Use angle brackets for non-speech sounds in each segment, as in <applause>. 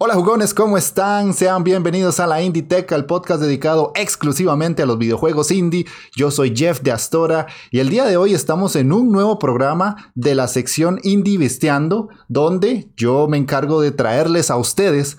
Hola jugones, ¿cómo están? Sean bienvenidos a la Indie Tech, el podcast dedicado exclusivamente a los videojuegos indie. Yo soy Jeff de Astora y el día de hoy estamos en un nuevo programa de la sección Indie Visteando, donde yo me encargo de traerles a ustedes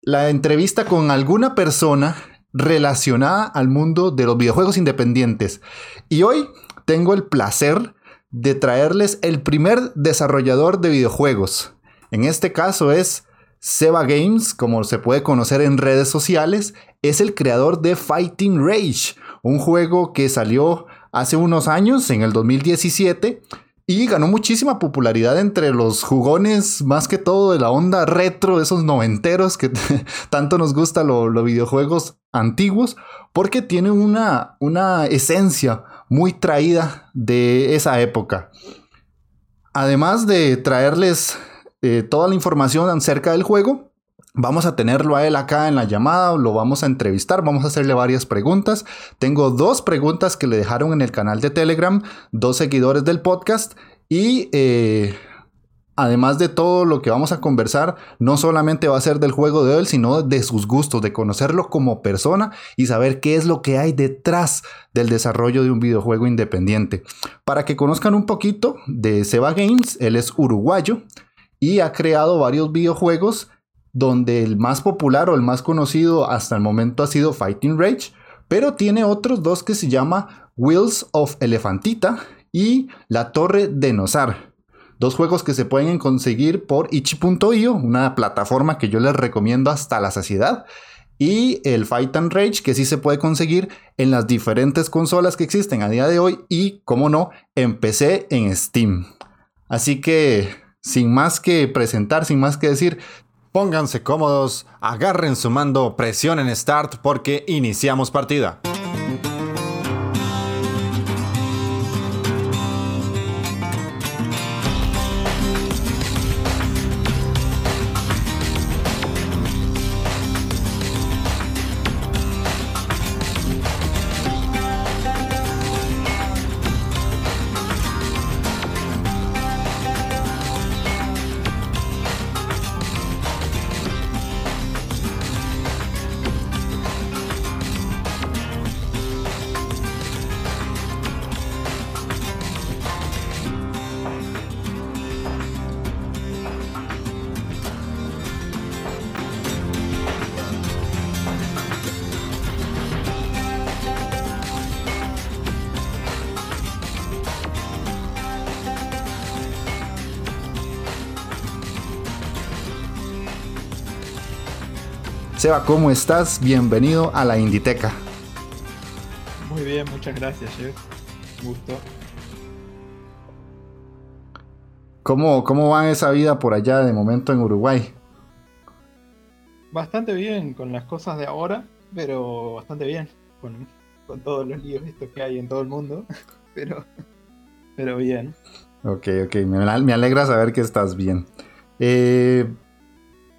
la entrevista con alguna persona relacionada al mundo de los videojuegos independientes. Y hoy tengo el placer de traerles el primer desarrollador de videojuegos. En este caso es Seba Games, como se puede conocer en redes sociales, es el creador de Fighting Rage, un juego que salió hace unos años, en el 2017, y ganó muchísima popularidad entre los jugones, más que todo de la onda retro, esos noventeros que <laughs> tanto nos gustan los videojuegos antiguos, porque tiene una, una esencia muy traída de esa época. Además de traerles eh, toda la información acerca del juego. Vamos a tenerlo a él acá en la llamada, lo vamos a entrevistar, vamos a hacerle varias preguntas. Tengo dos preguntas que le dejaron en el canal de Telegram, dos seguidores del podcast y eh, además de todo lo que vamos a conversar, no solamente va a ser del juego de él, sino de sus gustos, de conocerlo como persona y saber qué es lo que hay detrás del desarrollo de un videojuego independiente. Para que conozcan un poquito de Seba Games, él es uruguayo y ha creado varios videojuegos donde el más popular o el más conocido hasta el momento ha sido Fighting Rage, pero tiene otros dos que se llama Wheels of Elefantita y La Torre de Nosar. Dos juegos que se pueden conseguir por itch.io, una plataforma que yo les recomiendo hasta la saciedad. Y el Fight and Rage, que sí se puede conseguir en las diferentes consolas que existen a día de hoy y, como no, en PC en Steam. Así que sin más que presentar, sin más que decir, pónganse cómodos, agarren su mando, presionen Start porque iniciamos partida. Seba, ¿cómo estás? Bienvenido a la Inditeca. Muy bien, muchas gracias, Jeff. Gusto. ¿Cómo, ¿Cómo va esa vida por allá de momento en Uruguay? Bastante bien con las cosas de ahora, pero bastante bien con, todos los líos estos que hay en todo el mundo, <laughs> pero, pero bien. Ok, ok, me, me alegra saber que estás bien. Eh,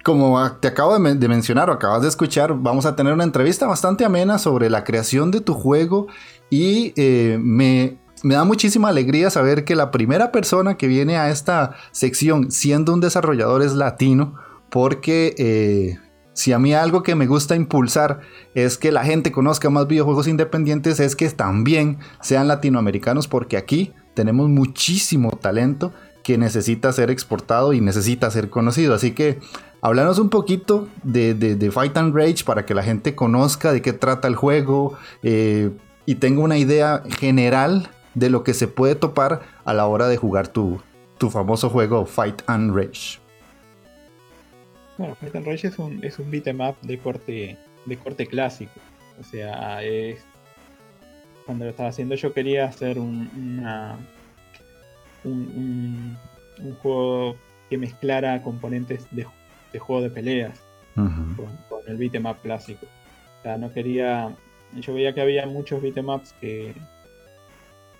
como te acabo de, mencionar o acabas de escuchar, vamos a tener una entrevista bastante amena sobre la creación de tu juego y eh, me, da muchísima alegría saber que la primera persona que viene a esta sección siendo un desarrollador es latino, porque eh, si a mí algo que me gusta impulsar es que la gente conozca más videojuegos independientes, es que también sean latinoamericanos, porque aquí tenemos muchísimo talento que necesita ser exportado y necesita ser conocido. Así que Hablarnos un poquito de, Fight and Rage para que la gente conozca de qué trata el juego eh, y tenga una idea general de lo que se puede topar a la hora de jugar tu, tu famoso juego Fight and Rage. Bueno, Fight and Rage es un, es un beat'em up de corte, de corte clásico. O sea, cuando lo estaba haciendo yo quería hacer un, un, un, un juego que mezclara componentes de de juego de peleas con, el beatmap clásico. O sea, no quería. Yo veía que había muchos beatemaps que,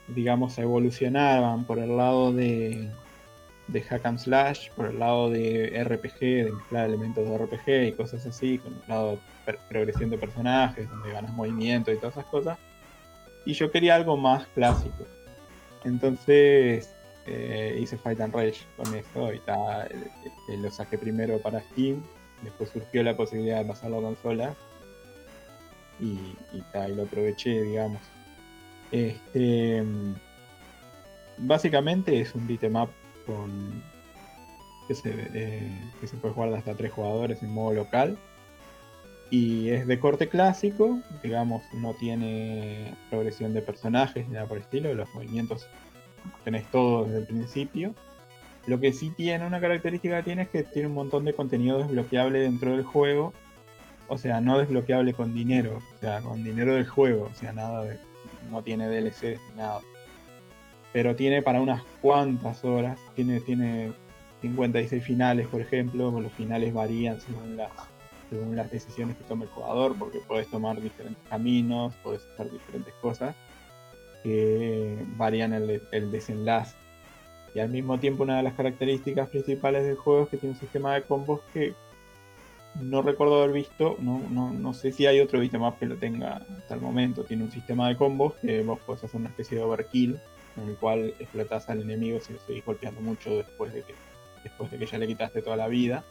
digamos, evolucionaban por el lado de, de hack and slash, por el lado de RPG, de mezclar elementos de RPG y cosas así, con el lado de progresión de personajes, donde ganas movimiento y todas esas cosas. Y yo quería algo más clásico. Entonces eh, hice Fight and Rage con esto y lo saqué primero para Steam. Después surgió la posibilidad de pasarlo a consola. Y, lo aproveché, digamos. Este, básicamente es un beatmap con que se, eh, que se puede jugar hasta tres jugadores en modo local y es de corte clásico, digamos, no tiene progresión de personajes ni nada por el estilo, los movimientos tenés todos desde el principio. Lo que sí tiene, una característica que tiene es que tiene un montón de contenido desbloqueable dentro del juego. O sea, no desbloqueable con dinero, o sea, con dinero del juego, o sea, nada de. no tiene DLC nada. Pero tiene para unas cuantas horas, tiene, tiene 56 finales, por ejemplo, los finales varían según las según las decisiones que tome el jugador, porque puedes tomar diferentes caminos, puedes hacer diferentes cosas que varían el, desenlace. Y al mismo tiempo una de las características principales del juego es que tiene un sistema de combos que no recuerdo haber visto, no, no, no sé si hay otro más que lo tenga hasta el momento. Tiene un sistema de combos que vos podés hacer una especie de overkill, en el cual explotas al enemigo si lo seguís golpeando mucho después de que, después de que ya le quitaste toda la vida.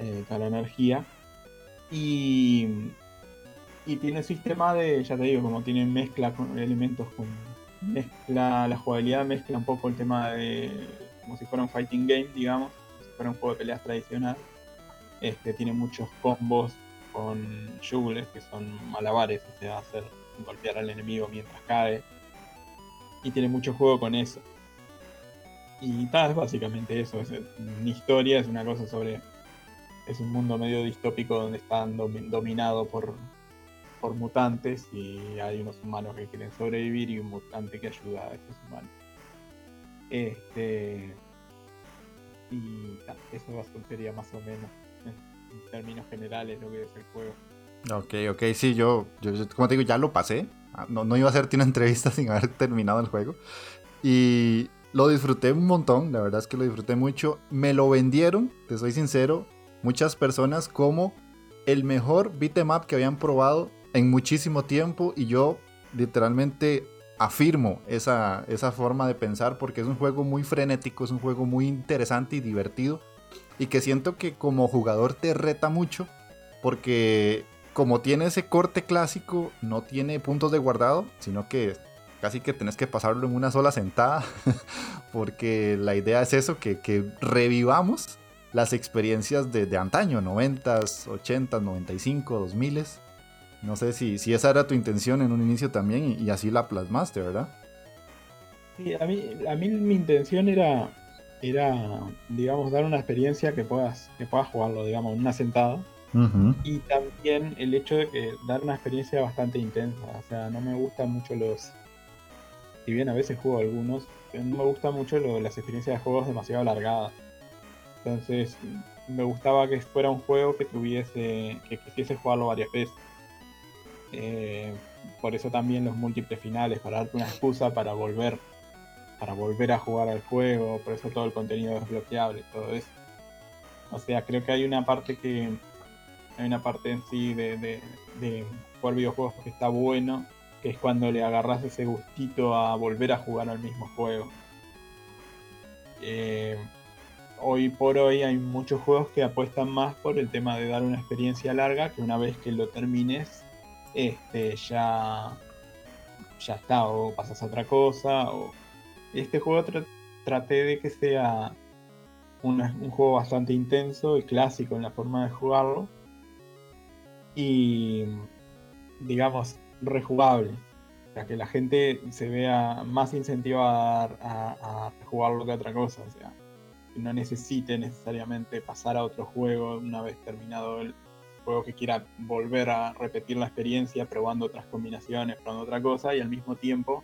Eh, toda la energía. Y, y tiene sistema de, ya te digo, como tiene mezcla con elementos con mezcla, la jugabilidad mezcla un poco el tema de como si fuera un fighting game, digamos, como si fuera un juego de peleas tradicional. Este tiene muchos combos con juggles que son malabares, o sea, hacer golpear al enemigo mientras cae. Y tiene mucho juego con eso. Y tal, es básicamente eso. Es una historia, es una cosa sobre es un mundo medio distópico donde están dominado por, por mutantes y hay unos humanos que quieren sobrevivir y un mutante que ayuda a esos humanos. Este. Y eso sería más o menos en términos generales lo que es el juego. Ok, ok, sí, yo, yo como te digo, ya lo pasé. Ah, no, no iba a hacerte una entrevista <laughs> sin haber terminado el juego. Y lo disfruté un montón, la verdad es que lo disfruté mucho. Me lo vendieron, te soy sincero, muchas personas como el mejor beatmap que habían probado en muchísimo tiempo y yo literalmente afirmo esa, esa forma de pensar porque es un juego muy frenético, es un juego muy interesante y divertido y que siento que como jugador te reta mucho porque como tiene ese corte clásico no tiene puntos de guardado, sino que casi que tenés que pasarlo en una sola sentada <laughs> porque la idea es eso, que, que revivamos las experiencias de, antaño, 90s, 80s, 95, 2000 No sé si, si esa era tu intención en un inicio también y, así la plasmaste, ¿verdad? Sí, a mí, a mí mi intención era, era, digamos, dar una experiencia que puedas, que puedas jugarlo, digamos, en una sentada. Y también el hecho de que dar una experiencia bastante intensa. O sea, no me gustan mucho los. Si bien a veces juego algunos, no me gusta mucho las experiencias de juegos demasiado alargadas. Entonces me gustaba que fuera un juego que tuviese, que quisiese jugarlo varias veces. Eh, por eso también los múltiples finales, para darte una excusa para volver, para volver a jugar al juego, por eso todo el contenido desbloqueable, todo eso. O sea, creo que hay una parte que, hay una parte en sí de, de, jugar videojuegos que está bueno, que es cuando le agarras ese gustito a volver a jugar al mismo juego. Eh, hoy por hoy hay muchos juegos que apuestan más por el tema de dar una experiencia larga, que una vez que lo termines, este, ya, ya está, o pasas a otra cosa. O... Este juego traté de que sea un juego bastante intenso y clásico en la forma de jugarlo. Y, digamos, rejugable. Para que la gente se vea más incentivada a, a jugarlo que otra cosa. O sea, no necesite necesariamente pasar a otro juego una vez terminado el juego que quiera volver a repetir la experiencia probando otras combinaciones, probando otra cosa y al mismo tiempo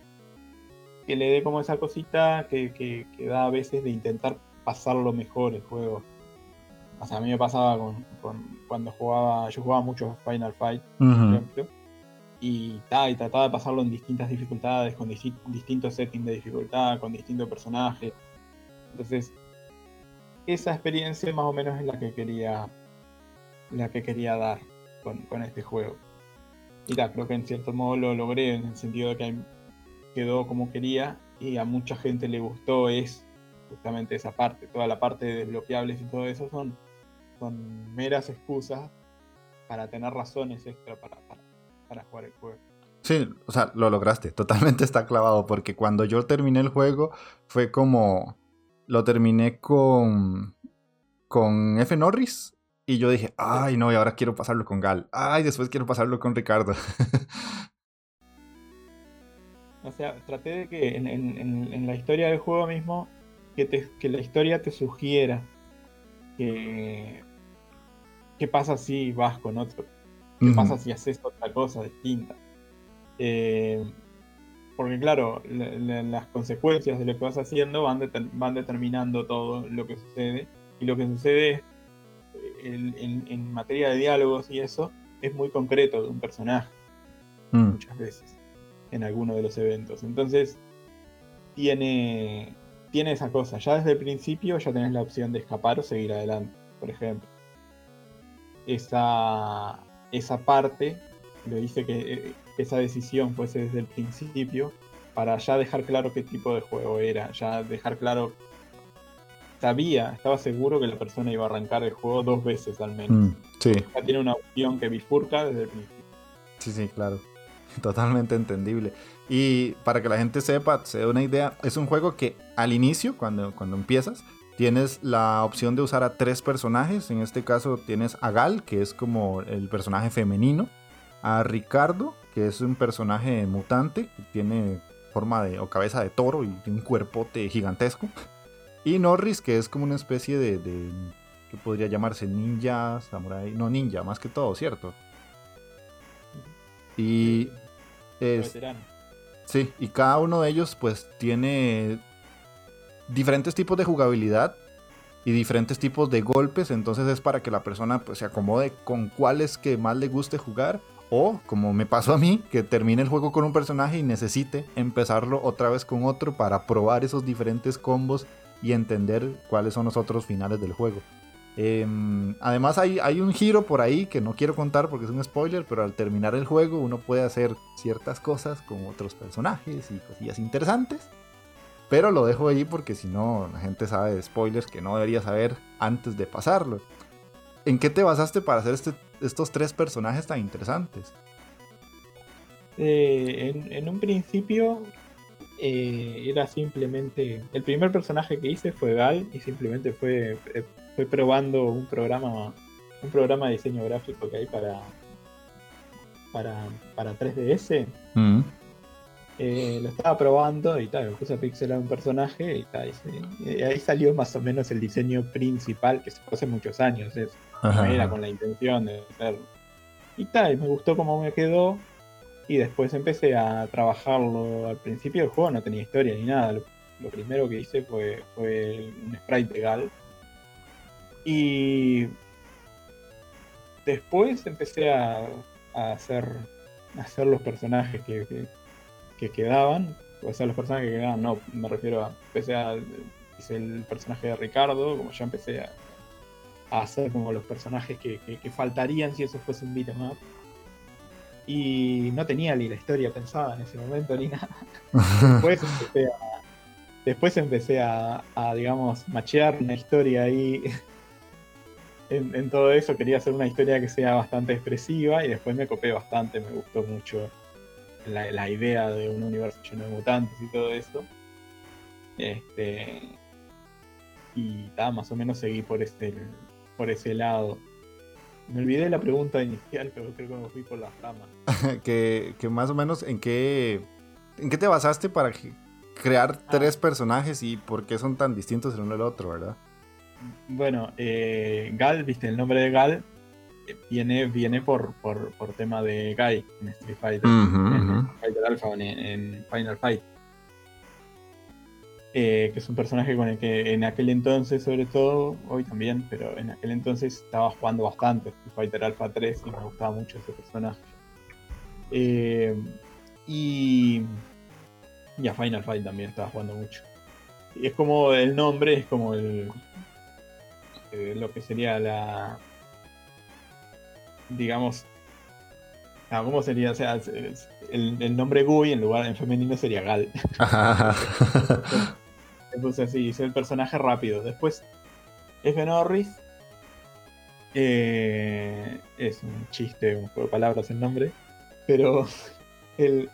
que le dé como esa cosita que, da a veces de intentar pasarlo mejor el juego. O sea, a mí me pasaba con, cuando jugaba, yo jugaba mucho Final Fight, por ejemplo, y, y, trataba de pasarlo en distintas dificultades, con distintos settings de dificultad, con distintos personajes. Entonces, esa experiencia más o menos es la que quería, la que quería dar con, este juego. Y creo que en cierto modo lo logré en el sentido de que quedó como quería y a mucha gente le gustó es justamente esa parte, toda la parte de desbloqueables y todo eso son, son meras excusas para tener razones extra para, para, jugar el juego. Sí, o sea, lo lograste, <laughs> totalmente está clavado, porque cuando yo terminé el juego fue como, lo terminé con, con F. Norris y yo dije, ay no, y ahora quiero pasarlo con Gal, ay, después quiero pasarlo con Ricardo. <laughs> o sea, traté de que en, en la historia del juego mismo que, la historia te sugiera que qué pasa si vas con otro, qué pasa si haces otra cosa distinta. Eh, porque claro, las consecuencias de lo que vas haciendo van, van determinando todo lo que sucede. Y lo que sucede en, materia de diálogos y eso es muy concreto de un personaje. Mm. Muchas veces. En alguno de los eventos. Entonces, tiene, tiene esa cosa. Ya desde el principio ya tenés la opción de escapar o seguir adelante, por ejemplo. Esa, esa parte lo hice que eh, esa decisión fuese desde el principio para ya dejar claro qué tipo de juego era, ya dejar claro sabía, estaba seguro que la persona iba a arrancar el juego dos veces al menos. Mm, sí. Ya tiene una opción que bifurca desde el principio. Sí, sí, claro. <laughs> Totalmente entendible. Y para que la gente sepa, se dé una idea, es un juego que al inicio, cuando, cuando empiezas, tienes la opción de usar a tres personajes. En este caso tienes a Gal, que es como el personaje femenino, a Ricardo, que es un personaje mutante, que tiene forma de o cabeza de toro y un cuerpote gigantesco. Y Norris, que es como una especie de, de que podría llamarse ninja, samurai, no ninja, más que todo, ¿cierto? Y es, Sí, y cada uno de ellos pues tiene diferentes tipos de jugabilidad y diferentes tipos de golpes, entonces es para que la persona pues se acomode con cuáles que más le guste jugar. O como me pasó a mí, que termine el juego con un personaje y necesite empezarlo otra vez con otro para probar esos diferentes combos y entender cuáles son los otros finales del juego. Em, además hay, hay, un giro por ahí que no quiero contar porque es un spoiler, pero al terminar el juego uno puede hacer ciertas cosas con otros personajes y cosillas interesantes. Pero lo dejo ahí porque si no la gente sabe de spoilers que no debería saber antes de pasarlo. ¿En qué te basaste para hacer este, estos tres personajes tan interesantes? Eh, en, un principio eh, era simplemente... El primer personaje que hice fue Gal y simplemente fue... Eh, Estoy probando un programa un programa de diseño gráfico que hay para para, para 3DS. Mm. Eh, lo estaba probando y tal, me puse a pixelar un personaje y tal. Y, ahí salió más o menos el diseño principal, que se fue hace muchos años. era con la intención de hacerlo. Y tal, me gustó cómo me quedó. Y después empecé a trabajarlo. Al principio del juego no tenía historia ni nada. Lo, primero que hice fue, fue un sprite de Gal y después empecé a, hacer, hacer los personajes que, quedaban. O sea, los personajes que quedaban, no, me refiero a. Empecé a. Hice el personaje de Ricardo, como ya empecé a, hacer como los personajes que, faltarían si eso fuese un beat'em up. Y no tenía ni la historia pensada en ese momento ni nada. <laughs> Después empecé a, después empecé a, a digamos, machear una historia ahí en, todo eso quería hacer una historia que sea bastante expresiva y después me copé bastante, me gustó mucho la, idea de un universo lleno de mutantes y todo eso. Este, y ta, más o menos seguí por ese, por ese lado. Me olvidé la pregunta inicial, pero creo que me fui por las ramas. <laughs> que, más o menos en qué, en qué te basaste para crear ah. tres personajes y por qué son tan distintos el uno del otro, ¿verdad? Bueno, eh, Gal, viste, el nombre de Gal eh, viene, viene por, por, tema de Guy en Street Fighter, en, Fighter Alpha, en, Final Fight. Eh, que es un personaje con el que en aquel entonces, sobre todo, hoy también, pero en aquel entonces estaba jugando bastante Fighter Alpha 3 y me gustaba mucho ese personaje. Eh, y, y a Final Fight también estaba jugando mucho. Y es como el nombre, es como el. Eh, lo que sería la. Digamos. Ah, ¿Cómo sería? O sea, el, nombre Gui en lugar en femenino sería Gal. <laughs> <laughs> Entonces, sí, es el personaje rápido. Después, F. Norris. Eh, es un chiste, un juego de palabras el nombre. Pero <laughs> el,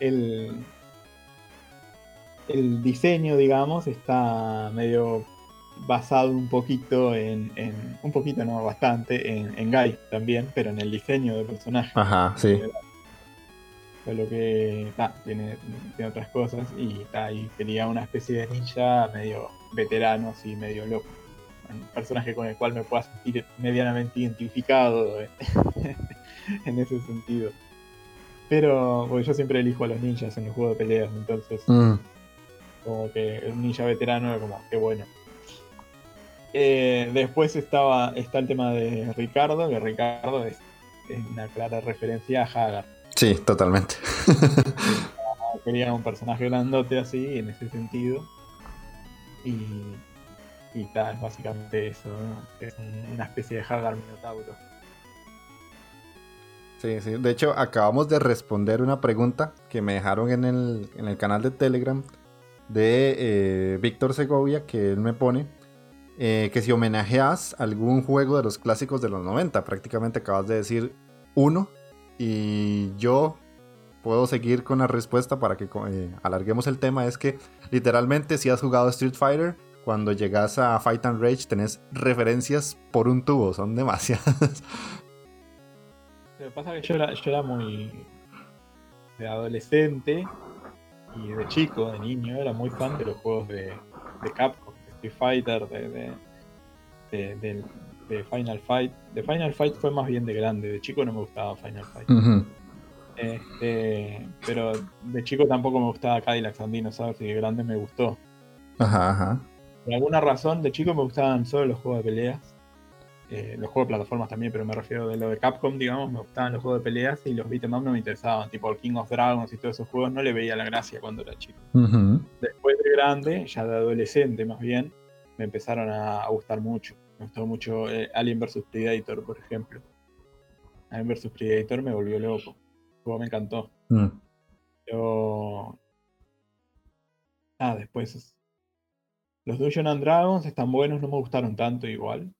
el diseño, digamos, está medio basado un poquito en, un poquito, no, bastante, en, en Guy también, pero en el diseño del personaje. Ajá, sí. Lo que tiene, tiene, otras cosas y ahí quería una especie de ninja medio veterano, así medio loco. Un personaje con el cual me pueda sentir medianamente identificado <laughs> en ese sentido. Pero, yo siempre elijo a los ninjas en el juego de peleas, entonces. Mm. Como que un ninja veterano era como, qué bueno. Eh, después estaba, está el tema de Ricardo, que Ricardo es, una clara referencia a Hagar. Sí, totalmente. <laughs> Quería un personaje grandote así, en ese sentido. Y, y tal, básicamente eso, es una especie de Hagar Minotauro. Sí, sí. De hecho, acabamos de responder una pregunta que me dejaron en el, en el canal de Telegram de eh, Víctor Segovia, que él me pone, eh, que si homenajeas algún juego de los clásicos de los 90, prácticamente acabas de decir uno, y yo puedo seguir con la respuesta para que eh, alarguemos el tema, es que literalmente si has jugado Street Fighter, cuando llegas a Fight and Rage tenés referencias por un tubo, son demasiadas. Lo que pasa es que yo era, yo era muy de adolescente y de chico, de niño, era muy fan de los juegos de, de Capcom, de Street Fighter, de, de, de, Final Fight. De Final Fight fue más bien de grande, de chico no me gustaba Final Fight. este, pero de chico tampoco me gustaba Cadillac Sandino, ¿sabes? Y de grande me gustó. Ajá, ajá. Por alguna razón, de chico me gustaban solo los juegos de peleas. Eh, los juegos de plataformas también, pero me refiero de lo de Capcom, digamos, me gustaban los juegos de peleas y los beat'em up no me interesaban, tipo el King of Dragons y todos esos juegos no le veía la gracia cuando era chico. Después de grande, ya de adolescente más bien, me empezaron a, gustar mucho. Me gustó mucho eh, Alien vs Predator, por ejemplo. Alien vs Predator me volvió loco. El juego me encantó. Mm. Pero... Ah, después... Los Dungeons and Dragons están buenos, no me gustaron tanto igual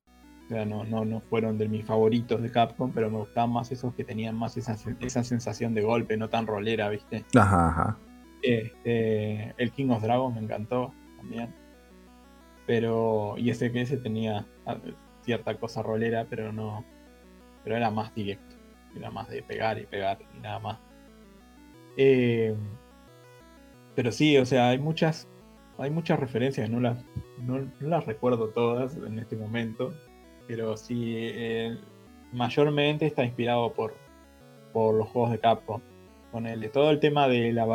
no, no, no fueron de mis favoritos de Capcom, pero me gustaban más esos que tenían más esa, esa sensación de golpe, no tan rolera, ¿viste? Ajá, ajá. Este, el King of Dragons me encantó también. Pero. Y ese que ese tenía ah, cierta cosa rolera, pero no. Pero era más directo. Era más de pegar y pegar y nada más. Eh, pero sí, o sea, hay muchas. Hay muchas referencias, no las, no las recuerdo todas en este momento pero sí, eh, mayormente está inspirado por, por los juegos de Capcom. Con el, todo el tema de la,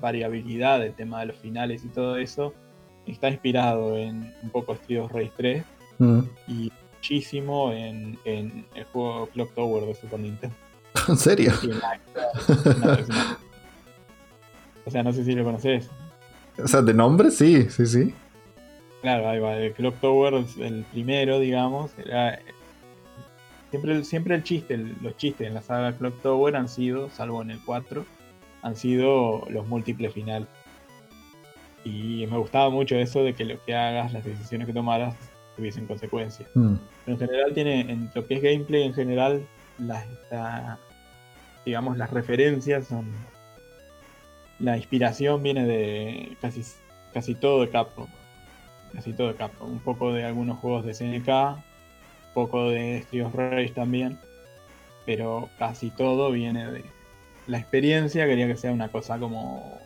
variabilidad, el tema de los finales y todo eso, está inspirado en un poco Street of 3 mm. y muchísimo en, en, el juego Clock Tower de Super Nintendo. <laughs> ¿En serio? o sea, no sé si lo conoces. O sea, de nombre sí, sí, sí. Claro, ahí va. El Clock Tower, el primero, digamos, era. Siempre, siempre el chiste, los chistes en la saga Clock Tower han sido, salvo en el 4, han sido los múltiples finales. Y me gustaba mucho eso de que lo que hagas, las decisiones que tomaras, tuviesen consecuencias. Mm. Pero en general tiene, en lo que es gameplay en general, las, digamos, las referencias son. La inspiración viene de casi, casi todo de Capcom casi todo de Capcom. Un poco de algunos juegos de SNK, un poco de Street of Rage también, pero casi todo viene de la experiencia. Quería que sea una cosa como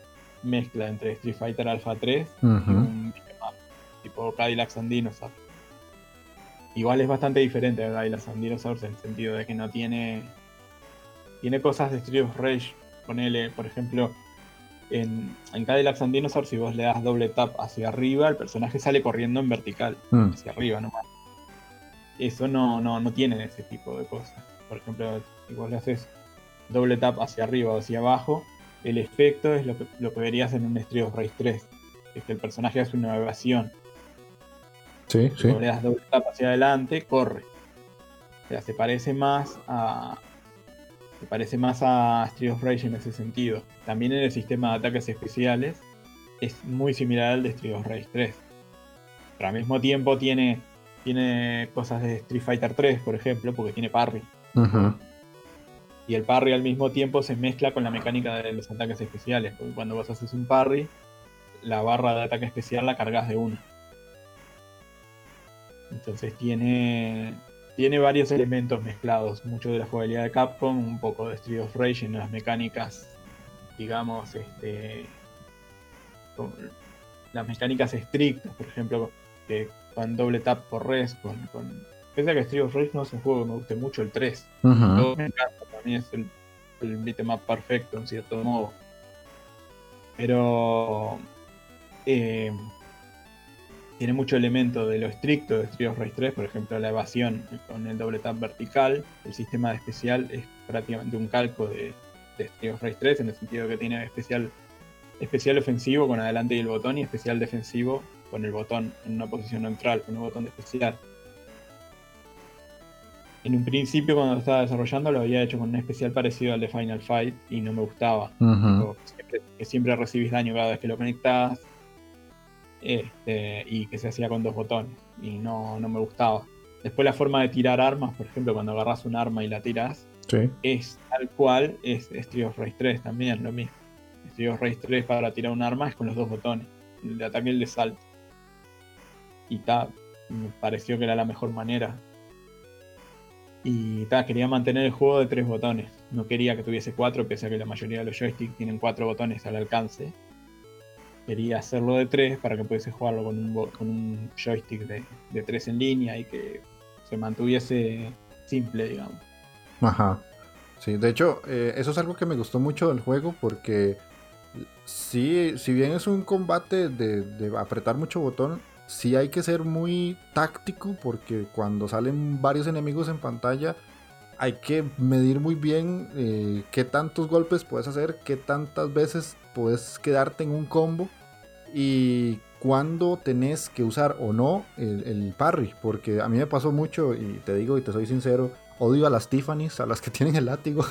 mezcla entre Street Fighter Alpha 3 y un tipo Cadillac and Dinosaurs. Igual es bastante diferente a Cadillac and Dinosaurs en el sentido de que no tiene. Tiene cosas de Street of Rage. Ponele, por ejemplo, en, en Cadillacs and Dinosaurs, si vos le das doble tap hacia arriba, el personaje sale corriendo en vertical, Mm. hacia arriba nomás. Eso no, no, no tiene ese tipo de cosas. Por ejemplo, si vos le haces doble tap hacia arriba o hacia abajo, el efecto es lo que, lo que verías en un Street of Rage 3. Es que el personaje hace una evasión. Sí, sí. le das doble tap hacia adelante, corre. O sea, se parece más a. Se parece más a Street of Rage en ese sentido. También en el sistema de ataques especiales es muy similar al de Street of Rage 3. Pero al mismo tiempo tiene, tiene cosas de Street Fighter 3, por ejemplo, porque tiene parry. Ujú. Y el parry al mismo tiempo se mezcla con la mecánica de los ataques especiales. Porque cuando vos haces un parry, la barra de ataque especial la cargas de una. Entonces tiene, tiene varios elementos mezclados. Mucho de la jugabilidad de Capcom, un poco de Street of Rage en las mecánicas, digamos, este, las mecánicas estrictas, por ejemplo, que con doble tap por res, con, con... Pese a que Street of Rage no es un juego que me guste mucho, el 3. Ujú. Todo me encanta, para mí es el, el beat'em up perfecto en cierto modo. Pero eh, tiene mucho elemento de lo estricto de Street of Rage 3, por ejemplo la evasión con el doble tap vertical. El sistema de especial es prácticamente un calco de, de Street of Rage 3 en el sentido que tiene especial, especial ofensivo con adelante y el botón y especial defensivo con el botón en una posición neutral, con el botón de especial. En un principio cuando lo estaba desarrollando lo había hecho con un especial parecido al de Final Fight y no me gustaba. Siempre- que siempre recibís daño cada vez que lo conectás. Este, y que se hacía con dos botones. Y no, no me gustaba. Después la forma de tirar armas, por ejemplo, cuando agarras un arma y la tirás, Sí. es tal cual es Street of Rage 3 también, lo mismo. Street of Rage 3 para tirar un arma es con los dos botones. El de ataque y el de salto. Y ta, me pareció que era la mejor manera. Y ta, quería mantener el juego de tres botones. No quería que tuviese cuatro, pese a que la mayoría de los joysticks tienen cuatro botones al alcance. Quería hacerlo de tres para que pudiese jugarlo con un, con un joystick de, tres en línea y que se mantuviese simple, digamos. Ajá. Sí, de hecho, eh, eso es algo que me gustó mucho del juego porque sí, si bien es un combate de apretar mucho botón, sí hay que ser muy táctico porque cuando salen varios enemigos en pantalla hay que medir muy bien eh, qué tantos golpes puedes hacer, qué tantas veces puedes quedarte en un combo y cuándo tenés que usar o no el, el parry. Porque a mí me pasó mucho y te digo y te soy sincero, odio a las Tiffany's, a las que <laughs> tienen el látigo.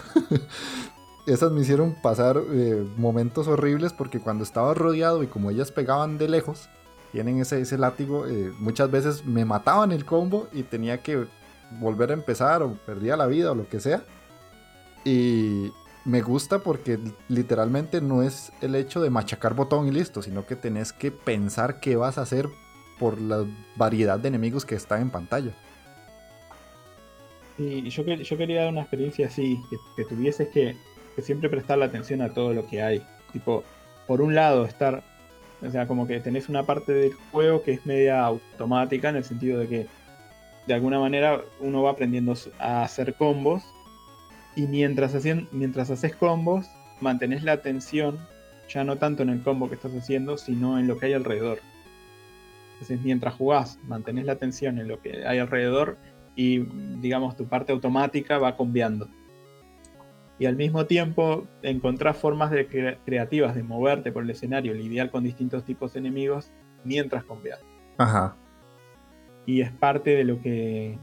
Esas me hicieron pasar eh, momentos horribles porque cuando estaba rodeado y como ellas pegaban de lejos, tienen ese, ese látigo, eh, muchas veces me mataban el combo y tenía que volver a empezar o perdía la vida o lo que sea. Y me gusta porque literalmente no es el hecho de machacar botón y listo, sino que tenés que pensar qué vas a hacer por la variedad de enemigos que están en pantalla. Y yo, yo quería dar una experiencia así, que, que tuvieses que, siempre prestarle atención a todo lo que hay. Tipo, por un lado, estar. O sea, como que tenés una parte del juego que es media automática, en el sentido de que de alguna manera uno va aprendiendo a hacer combos. Y mientras, hacien- mientras haces combos, mantenés la atención ya no tanto en el combo que estás haciendo, sino en lo que hay alrededor. Entonces, mientras jugás, mantenés la atención en lo que hay alrededor y digamos tu parte automática va cambiando. Y al mismo tiempo encontrás formas de cre- creativas de moverte por el escenario, lidiar con distintos tipos de enemigos mientras combias. Ajá. Y es parte de lo que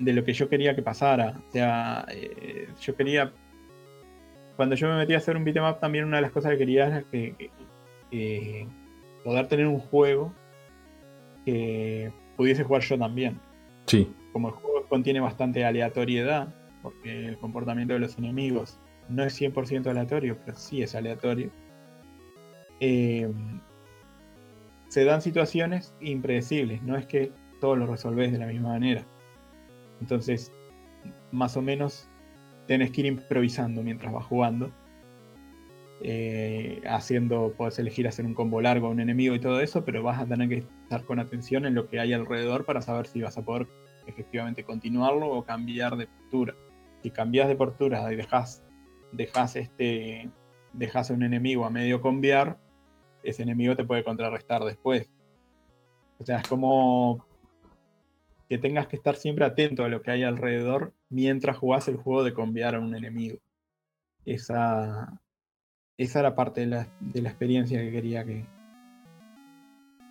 de lo que yo quería que pasara. O sea, eh, yo quería cuando yo me metí a hacer un beat'em up también una de las cosas que quería era que, que- que poder tener un juego que pudiese jugar yo también Sí. como el juego contiene bastante aleatoriedad, porque el comportamiento de los enemigos no es 100% aleatorio, pero sí es aleatorio, eh, se dan situaciones impredecibles, no es que todos lo resolvés de la misma manera. Entonces, más o menos tenés que ir improvisando mientras vas jugando. eh, haciendo, puedes elegir hacer un combo largo a un enemigo y todo eso, pero vas a tener que estar con atención en lo que hay alrededor para saber si vas a poder efectivamente continuarlo o cambiar de postura. Si cambias de postura y dejas, dejas este, dejas a un enemigo a medio conviar, ese enemigo te puede contrarrestar después. O sea, es como que tengas que estar siempre atento a lo que hay alrededor mientras jugás el juego de conviar a un enemigo. Esa, esa era parte de la, de la experiencia que quería que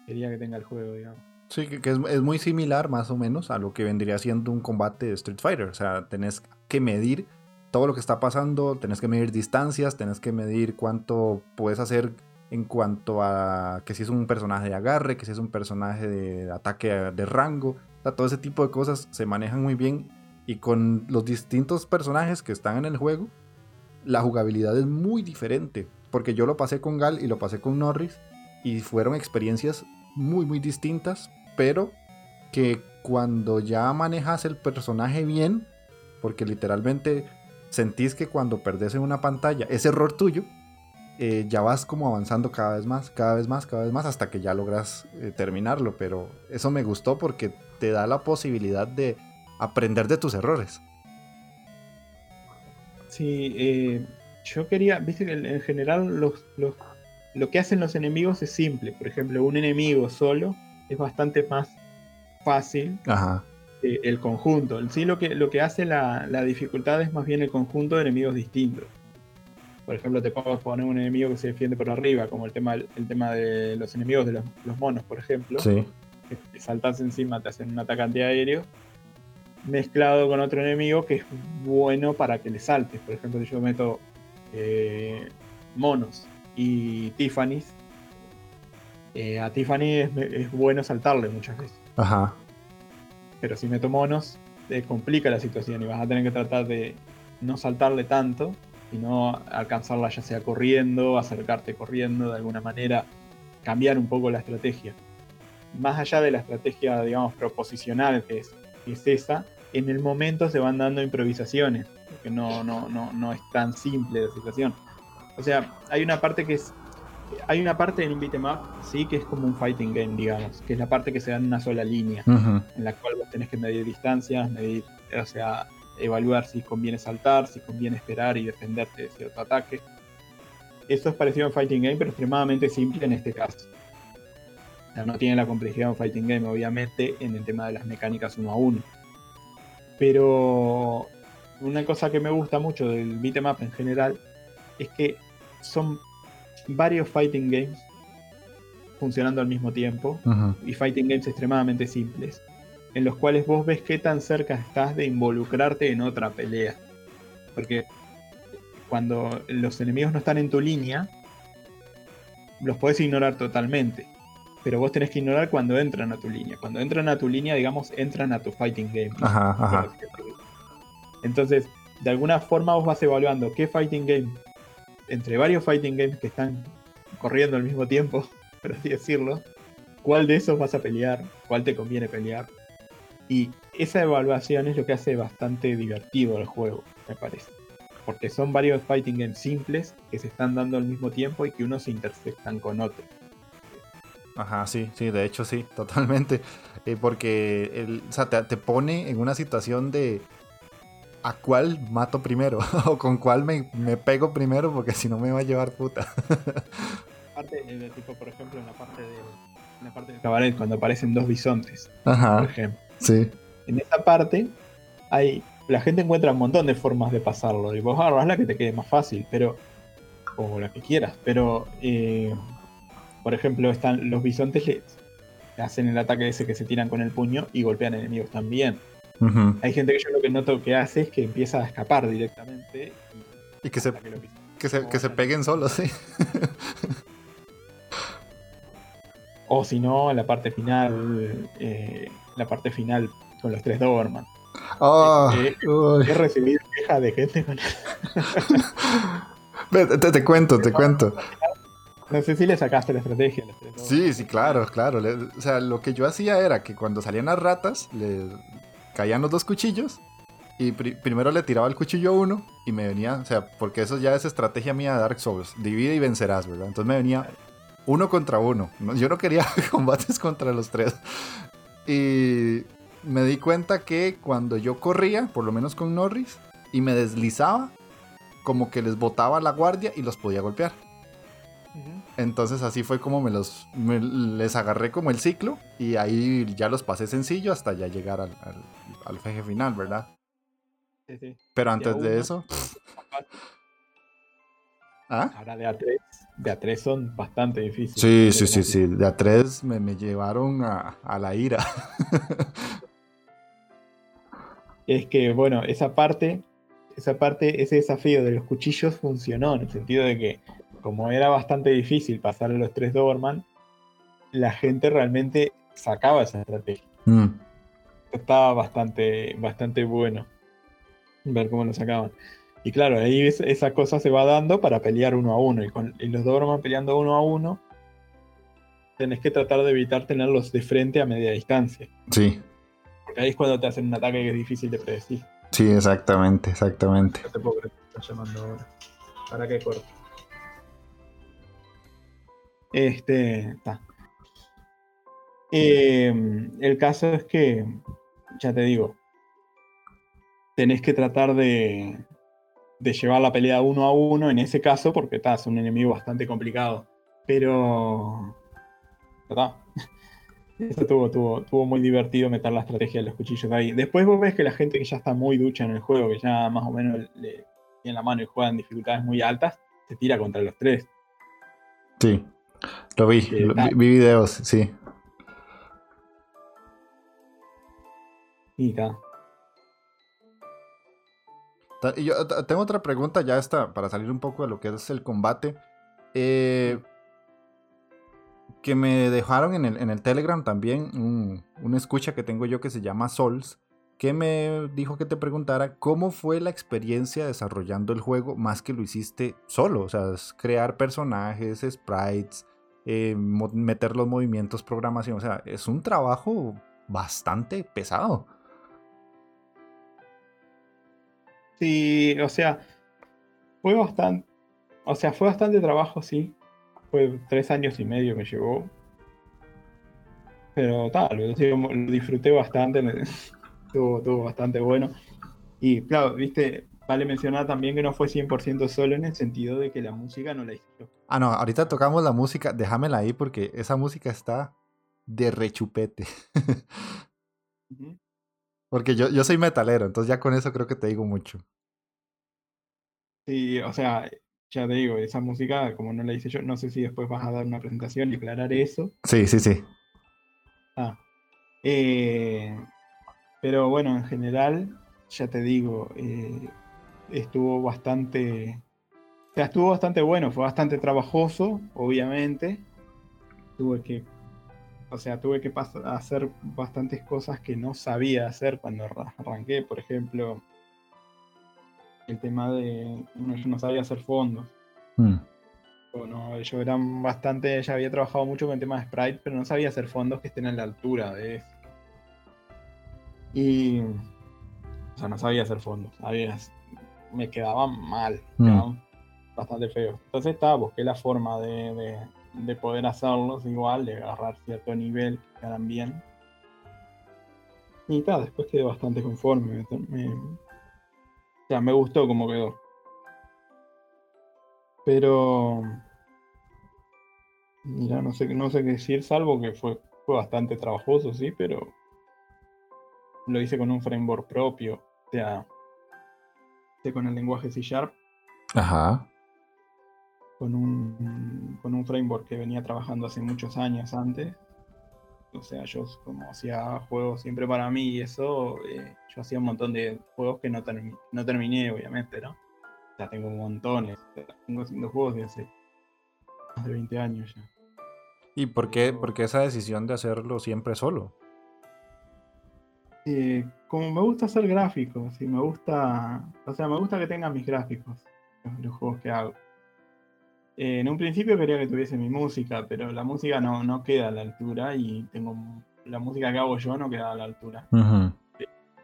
quería que tenga el juego, digamos. Sí, que, es, es, muy similar más o menos a lo que vendría siendo un combate de Street Fighter. O sea, tenés que medir todo lo que está pasando, tenés que medir distancias, tenés que medir cuánto puedes hacer en cuanto a que si es un personaje de agarre, que si es un personaje de ataque de rango. O sea, todo ese tipo de cosas se manejan muy bien y con los distintos personajes que están en el juego, la jugabilidad es muy diferente. Porque yo lo pasé con Gal y lo pasé con Norris y fueron experiencias muy, muy distintas, pero que cuando ya manejas el personaje bien, porque literalmente sentís que cuando perdés en una pantalla es error tuyo, eh, ya vas como avanzando cada vez más, cada vez más, cada vez más, hasta que ya logras eh, terminarlo. Pero eso me gustó porque te da la posibilidad de aprender de tus errores. Sí, eh, yo quería, viste que en general lo que hacen los enemigos es simple. Por ejemplo, un enemigo solo es bastante más fácil Ajá el conjunto. En sí lo que, lo que hace la, dificultad es más bien el conjunto de enemigos distintos. Por ejemplo, te puedo poner un enemigo que se defiende por arriba, como el tema, el tema de los enemigos de los, monos, por ejemplo. Sí. Que saltas encima, te hacen un ataque antiaéreo. Mezclado con otro enemigo que es bueno para que le saltes. Por ejemplo, si yo meto eh, monos y Tiffany's, eh, a Tiffany es, es bueno saltarle muchas veces. Ajá pero si meto monos, te complica la situación y vas a tener que tratar de no saltarle tanto, sino alcanzarla ya sea corriendo, acercarte corriendo de alguna manera, cambiar un poco la estrategia. Más allá de la estrategia, digamos, proposicional que es, es esa, en el momento se van dando improvisaciones, porque no, no, no, no es tan simple la situación. O sea, hay una parte que es hay una parte en Beat'em Up, sí, que es como un fighting game, digamos, que es la parte que se da en una sola línea, en la cual vos tenés que medir distancias, medir, o sea, evaluar si conviene saltar, si conviene esperar y defenderte de cierto ataque. Eso es parecido a un fighting game, pero extremadamente simple en este caso. O sea, no tiene la complejidad de un fighting game, obviamente, en el tema de las mecánicas uno a uno. Pero una cosa que me gusta mucho del beat'em up en general es que son varios fighting games funcionando al mismo tiempo y fighting games extremadamente simples, en los cuales vos ves qué tan cerca estás de involucrarte en otra pelea. Porque cuando los enemigos no están en tu línea, los puedes ignorar totalmente. Pero vos tenés que ignorar cuando entran a tu línea. Cuando entran a tu línea, digamos, entran a tu fighting game. Entonces, de alguna forma vos vas evaluando qué fighting game entre varios fighting games que están corriendo al mismo tiempo, <laughs> por así decirlo, cuál de esos vas a pelear, cuál te conviene pelear. Y esa evaluación es lo que hace bastante divertido el juego, me parece. Porque son varios fighting games simples que se están dando al mismo tiempo y que unos se intersectan con otros. Ajá, sí, sí, de hecho sí, <laughs> totalmente. Eh, porque el, o sea, te, pone en una situación de, a cuál mato primero <laughs> o con cuál me, pego primero porque si no me va a llevar puta. <laughs> parte de tipo, por ejemplo, en la parte de en la parte del cabaret cuando aparecen dos bisontes, Ajá, por ejemplo. Sí. En esa parte hay la gente encuentra un montón de formas de pasarlo y vos agarras la que te quede más fácil, pero o la que quieras, pero eh, por ejemplo, están los bisontes que hacen el ataque ese que se tiran con el puño y golpean enemigos también. Hay gente que yo lo que noto que hace es que empieza a escapar directamente. Y, que, se, que, se, peguen solos, sí. o si no, la parte final, eh, la parte final con los tres Doberman. Oh, he recibido quejas de gente con <laughs> te, te, cuento, te cuento. No sé si le sacaste la estrategia. sí, sí, claro, claro. O sea, lo que yo hacía era que cuando salían las ratas, le, caían los dos cuchillos y primero le tiraba el cuchillo a uno y me venía, o sea, porque eso ya es estrategia mía de Dark Souls, divide y vencerás, ¿verdad? Entonces me venía uno contra uno. Yo no quería <laughs> combates contra los tres. Y me di cuenta que cuando yo corría, por lo menos con Norris, y me deslizaba, como que les botaba la guardia y los podía golpear. Entonces así fue como me los les agarré como el ciclo y ahí ya los pasé sencillo hasta ya llegar al, al, final, ¿verdad? Sí, sí. Pero antes de eso... <laughs> ¿Ah? Ahora de A3, de A3 son bastante difíciles. Sí, sí, sí, sí. De A3 me, me llevaron a, a la ira. <laughs> es que, bueno, esa parte, esa parte, ese desafío de los cuchillos funcionó en el sentido de que como era bastante difícil pasar a los tres Doberman, la gente realmente sacaba esa estrategia. Mm. Estaba bastante, bastante bueno ver cómo lo sacaban. Y claro, ahí esa cosa se va dando para pelear uno a uno. Y, con, los Doberman peleando uno a uno, tenés que tratar de evitar tenerlos de frente a media distancia. Sí. Porque ahí es cuando te hacen un ataque que es difícil de predecir. Sí, exactamente, exactamente. No te puedo creer que llamando ahora. Para que corto. Este, está. Em, el caso es que, ya te digo, tenés que tratar de, de llevar la pelea uno a uno en ese caso, porque está, es un enemigo bastante complicado. Pero. ¿verdad? <laughs> Eso estuvo, tuvo, muy divertido meter la estrategia de los cuchillos ahí. Después vos ves que la gente que ya está muy ducha en el juego, que ya más o menos le tiene la mano y juega en dificultades muy altas, se tira contra los tres. Sí. Lo vi, vi videos, sí. Y está. Yo tengo otra pregunta ya esta, para salir un poco de lo que es el combate. Eh, que me dejaron en el, en el Telegram también un, un, escucha que tengo yo que se llama Souls, que me dijo que te preguntara cómo fue la experiencia desarrollando el juego más que lo hiciste solo, o sea, crear personajes, sprites, eh, meter los movimientos, programación. O sea, es un trabajo bastante pesado. Sí, o sea, fue bastante, o sea, fue bastante trabajo, sí. Fue tres años y medio que llevó. Pero tal, lo, disfruté bastante, <laughs> estuvo, bastante bueno. Y claro, viste, vale mencionar también que no fue 100% solo en el sentido de que la música no la hizo Ah, no, ahorita tocamos la música, déjamela ahí porque esa música está de rechupete. <laughs> Porque yo, yo soy metalero, entonces ya con eso creo que te digo mucho. Sí, o sea, ya te digo, esa música, como no la hice yo, no sé si después vas a dar una presentación y aclarar eso. Sí, sí, sí. Ah. Eh, pero bueno, en general, ya te digo, eh, estuvo bastante o sea, estuvo bastante bueno, fue bastante trabajoso, obviamente. Tuve que, o sea, tuve que hacer bastantes cosas que no sabía hacer cuando arranqué. Por ejemplo, el tema de, yo no sabía hacer fondos. Mm. Bueno, yo era bastante, ya había trabajado mucho con el tema de sprite, pero no sabía hacer fondos que estén a la altura de eso. Y, o sea, no sabía hacer fondos, me quedaban mal. Mm bastante feo. Entonces está, busqué la forma de, de, poder hacerlos igual, de agarrar cierto nivel que quedaran bien. Y tal, después quedé bastante conforme. Me, sea, me gustó como quedó. Pero. Mira, no sé, no sé qué decir, salvo que fue, fue bastante trabajoso, sí, pero. Lo hice con un framework propio. O sea. Con el lenguaje C Sharp. Ajá con un, con un framework que venía trabajando hace muchos años antes. O sea, yo como hacía juegos siempre para mí y eso, eh, yo hacía un montón de juegos que no, no terminé, obviamente, ¿no? Ya tengo montones, tengo haciendo juegos de hace más de 20 años ya. ¿Y por qué, por qué esa decisión de hacerlo siempre solo? Eh, como me gusta hacer gráficos y me gusta, o sea, me gusta que tengan mis gráficos, los juegos que hago. Eh, en un principio quería que tuviese mi música, pero la música no, no queda a la altura y tengo la música que hago yo no queda a la altura.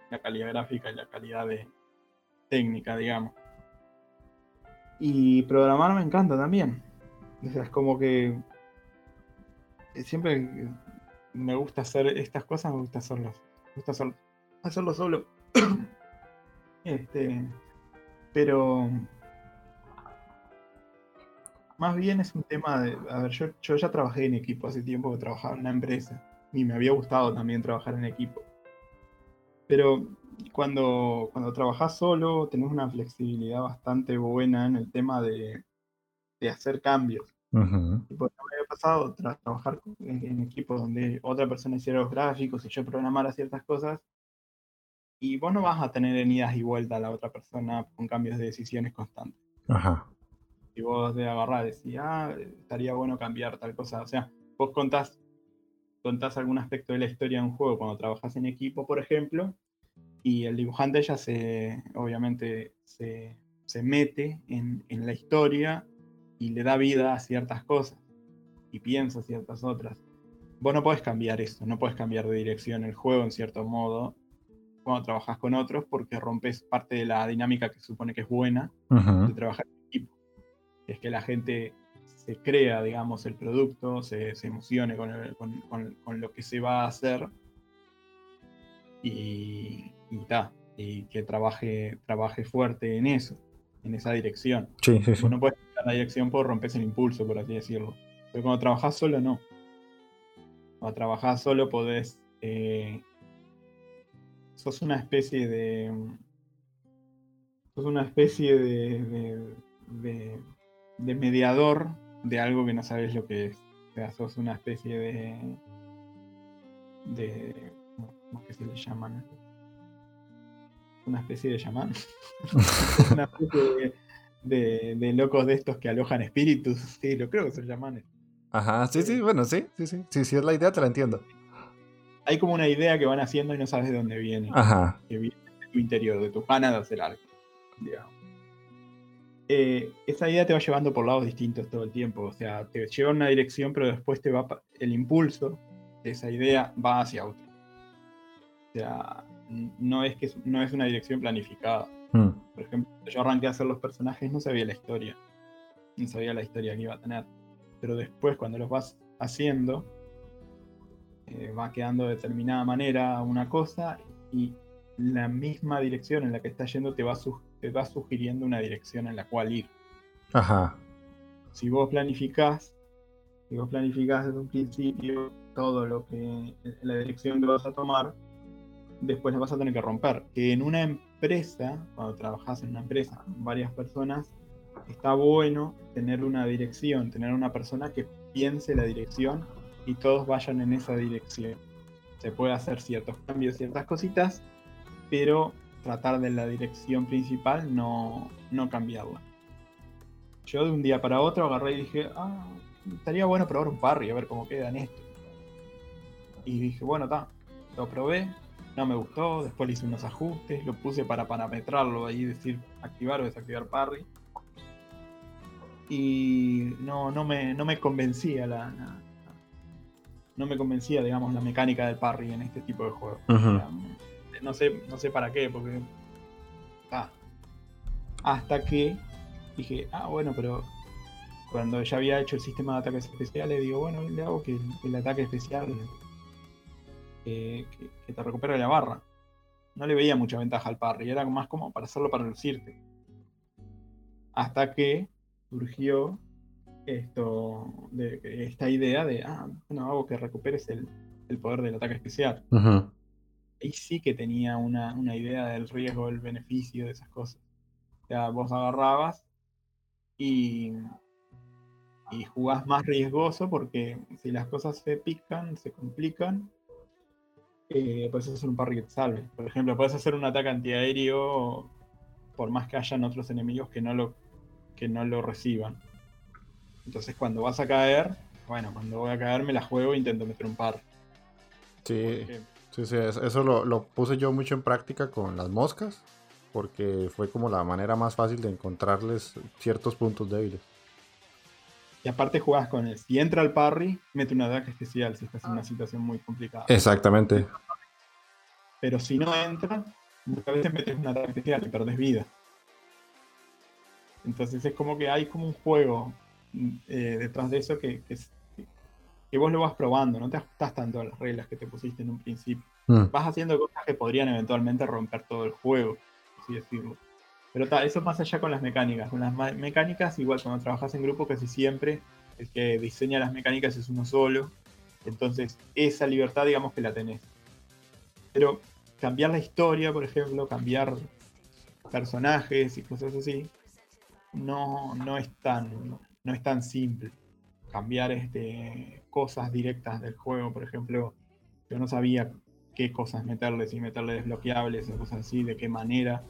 La calidad gráfica y la calidad de técnica, digamos. Y programar me encanta también. O sea, es como que siempre me gusta hacer estas cosas, me gusta hacerlo. Me gusta hacerlo, hacerlo solo. <coughs> este, pero más bien es un tema de, a ver, yo, yo ya trabajé en equipo hace tiempo que trabajaba en una empresa y me había gustado también trabajar en equipo. Pero cuando, cuando trabajas solo, tenés una flexibilidad bastante buena en el tema de, de hacer cambios. Uh -huh. me había pasado tras trabajar en, en equipos donde otra persona hiciera los gráficos y yo programara ciertas cosas, y vos no vas a tener en idas y vueltas a la otra persona con cambios de decisiones constantes. Ajá. Y vos de agarrar y decir, ah, estaría bueno cambiar tal cosa. O sea, vos contás, contás algún aspecto de la historia de un juego cuando trabajas en equipo, por ejemplo, y el dibujante ya se, obviamente, se, se mete en, en la historia y le da vida a ciertas cosas y piensa ciertas otras. Vos no podés cambiar eso, no podés cambiar de dirección el juego en cierto modo cuando trabajas con otros porque rompes parte de la dinámica que supone que es buena uh -huh. de trabajar. Es que la gente se crea, digamos, el producto, se, se emocione con, el, con, con, con, lo que se va a hacer y, y, ta, y que trabaje, trabaje fuerte en eso, en esa dirección. Sí, sí, sí. Vos no puedes cambiar la dirección por rompes el impulso, por así decirlo. Pero cuando trabajas solo, no. Cuando trabajas solo podés... Eh, sos una especie de. sos una especie de, de, de, de, mediador de algo que no sabes lo que es. O sea, sos una especie de. de. ¿cómo es que se le llaman? Una especie de chamán. <laughs> una especie de, de, locos de estos que alojan espíritus. Sí, lo creo que son llamanes. Ajá, sí, sí, bueno, sí, sí, sí. Sí, sí es la idea, te la entiendo hay como una idea que van haciendo y no sabes de dónde viene. Ajá. Que viene de tu interior, de tus ganas de hacer algo. Digamos. Eh, esa idea te va llevando por lados distintos todo el tiempo. O sea, te lleva en una dirección, pero después te va el impulso de esa idea va hacia otra. O sea, no es que no es una dirección planificada. Mm. Por ejemplo, yo arranqué a hacer los personajes, no sabía la historia. No sabía la historia que iba a tener. Pero después, cuando los vas haciendo, eh, va quedando de determinada manera una cosa y la misma dirección en la que está yendo te va, te va sugiriendo una dirección en la cual ir. Ajá. Si vos planificás, si vos planificás desde un principio todo lo que la dirección que vas a tomar, después la vas a tener que romper. Que en una empresa, cuando trabajas en una empresa con varias personas, está bueno tener una dirección, tener una persona que piense la dirección y todos vayan en esa dirección. Se puede hacer ciertos cambios, ciertas cositas, pero tratar de la dirección principal no, no cambiarla. Yo de un día para otro agarré y dije, ah, estaría bueno probar un parry, a ver cómo queda en esto. Y dije, bueno, está, lo probé, no me gustó, después le hice unos ajustes, lo puse para parametrarlo ahí, decir activar o desactivar parry. Y no, no, me, no me convencía la, no me convencía, digamos, la mecánica del parry en este tipo de juegos. Uh -huh. No, sé, no sé para qué, porque. Hasta que dije, ah, bueno, pero cuando ya había hecho el sistema de ataques especiales, digo, bueno, le hago que el, ataque especial que, que, que, te recupere la barra. No le veía mucha ventaja al parry, era más como para hacerlo para lucirte. Hasta que surgió esto, de, esta idea de, ah, bueno, hago que recuperes el, el poder del ataque especial. Ahí sí que tenía una, una, idea del riesgo, el beneficio de esas cosas. O sea, vos agarrabas y, y jugás más riesgoso porque si las cosas se pican, se complican, eh, puedes hacer un parry que te salve. Por ejemplo, puedes hacer un ataque antiaéreo por más que hayan otros enemigos que no lo, que no lo reciban. Entonces cuando vas a caer, bueno, cuando voy a caer me la juego e intento meter un par. Sí, sí, sí, eso lo, lo, puse yo mucho en práctica con las moscas, porque fue como la manera más fácil de encontrarles ciertos puntos débiles. Y aparte jugás con él. Si entra el parry, mete un ataque especial si estás en una situación muy complicada. Exactamente. Pero si no entra, muchas veces metes un ataque especial y perdés vida. Entonces es como que hay como un juego eh, detrás de eso que, que, que, vos lo vas probando, no te ajustas tanto a las reglas que te pusiste en un principio. Mm. Vas haciendo cosas que podrían eventualmente romper todo el juego, así decirlo. Pero ta, eso más allá con las mecánicas. Con las mecánicas, igual cuando trabajas en grupo, casi siempre el que diseña las mecánicas es uno solo. Entonces, esa libertad, digamos que la tenés. Pero cambiar la historia, por ejemplo, cambiar personajes y cosas así, no, no, es, tan, no es tan simple. Cambiar este, cosas directas del juego, por ejemplo, yo no sabía qué cosas meterle, si meterle desbloqueables o cosas así, de qué manera.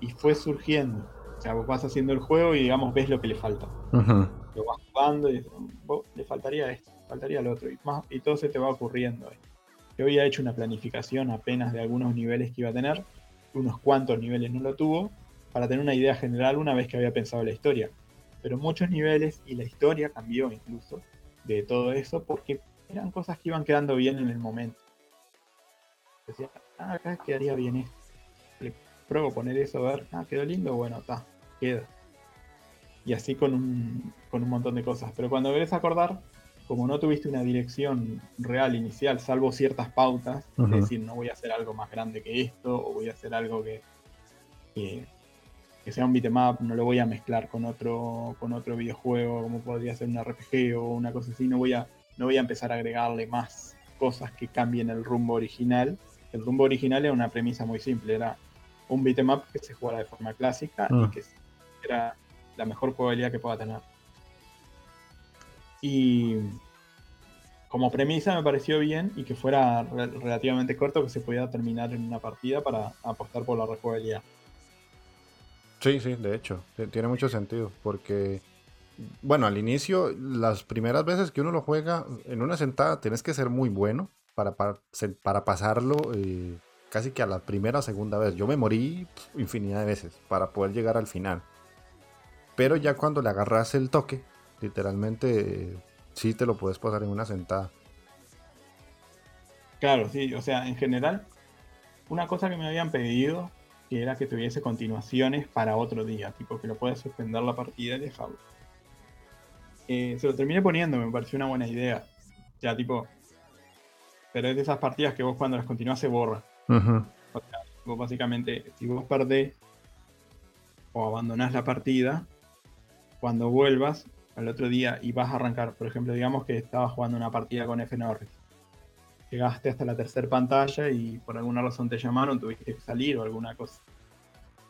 Y fue surgiendo. O sea, vos vas haciendo el juego y digamos ves lo que le falta. Lo vas jugando y le faltaría esto, faltaría lo otro. Y, más, y todo se te va ocurriendo. Yo había hecho una planificación apenas de algunos niveles que iba a tener, unos cuantos niveles no lo tuvo, para tener una idea general una vez que había pensado la historia. Pero muchos niveles y la historia cambió incluso de todo eso porque eran cosas que iban quedando bien en el momento. Decía, ah, acá quedaría bien esto. Le pruebo poner eso, a ver, ah, quedó lindo, bueno, está, queda. Y así con un, con un montón de cosas. Pero cuando querés acordar, como no tuviste una dirección real inicial, salvo ciertas pautas, es decir, no voy a hacer algo más grande que esto, o voy a hacer algo que, que, sea un beatmap, no lo voy a mezclar con otro, con otro videojuego, como podría ser un RPG o una cosa así, no voy a, no voy a empezar a agregarle más cosas que cambien el rumbo original. El rumbo original era una premisa muy simple, era un beatmap que se jugara de forma clásica y ah. que era la mejor probabilidad que pueda tener. Y como premisa me pareció bien y que fuera relativamente corto, que se pudiera terminar en una partida para apostar por la rejugabilidad. Sí, sí, de hecho, tiene mucho sentido, porque, bueno, al inicio, las primeras veces que uno lo juega en una sentada, tienes que ser muy bueno para, para, pasarlo eh, casi que a la primera o segunda vez. Yo me morí infinidad de veces para poder llegar al final. Pero ya cuando le agarras el toque, literalmente sí te lo puedes pasar en una sentada. Claro, sí, o sea, en general, una cosa que me habían pedido que era que tuviese continuaciones para otro día, tipo que lo puedas suspender la partida y dejarlo. Eh, se lo terminé poniendo, me pareció una buena idea. Ya, tipo, pero es de esas partidas que vos cuando las continúas se borra. O sea, vos básicamente, si vos perdés o abandonás la partida, cuando vuelvas al otro día y vas a arrancar, por ejemplo, digamos que estabas jugando una partida con F Norris. Llegaste hasta la tercera pantalla y por alguna razón te llamaron, tuviste que salir o alguna cosa.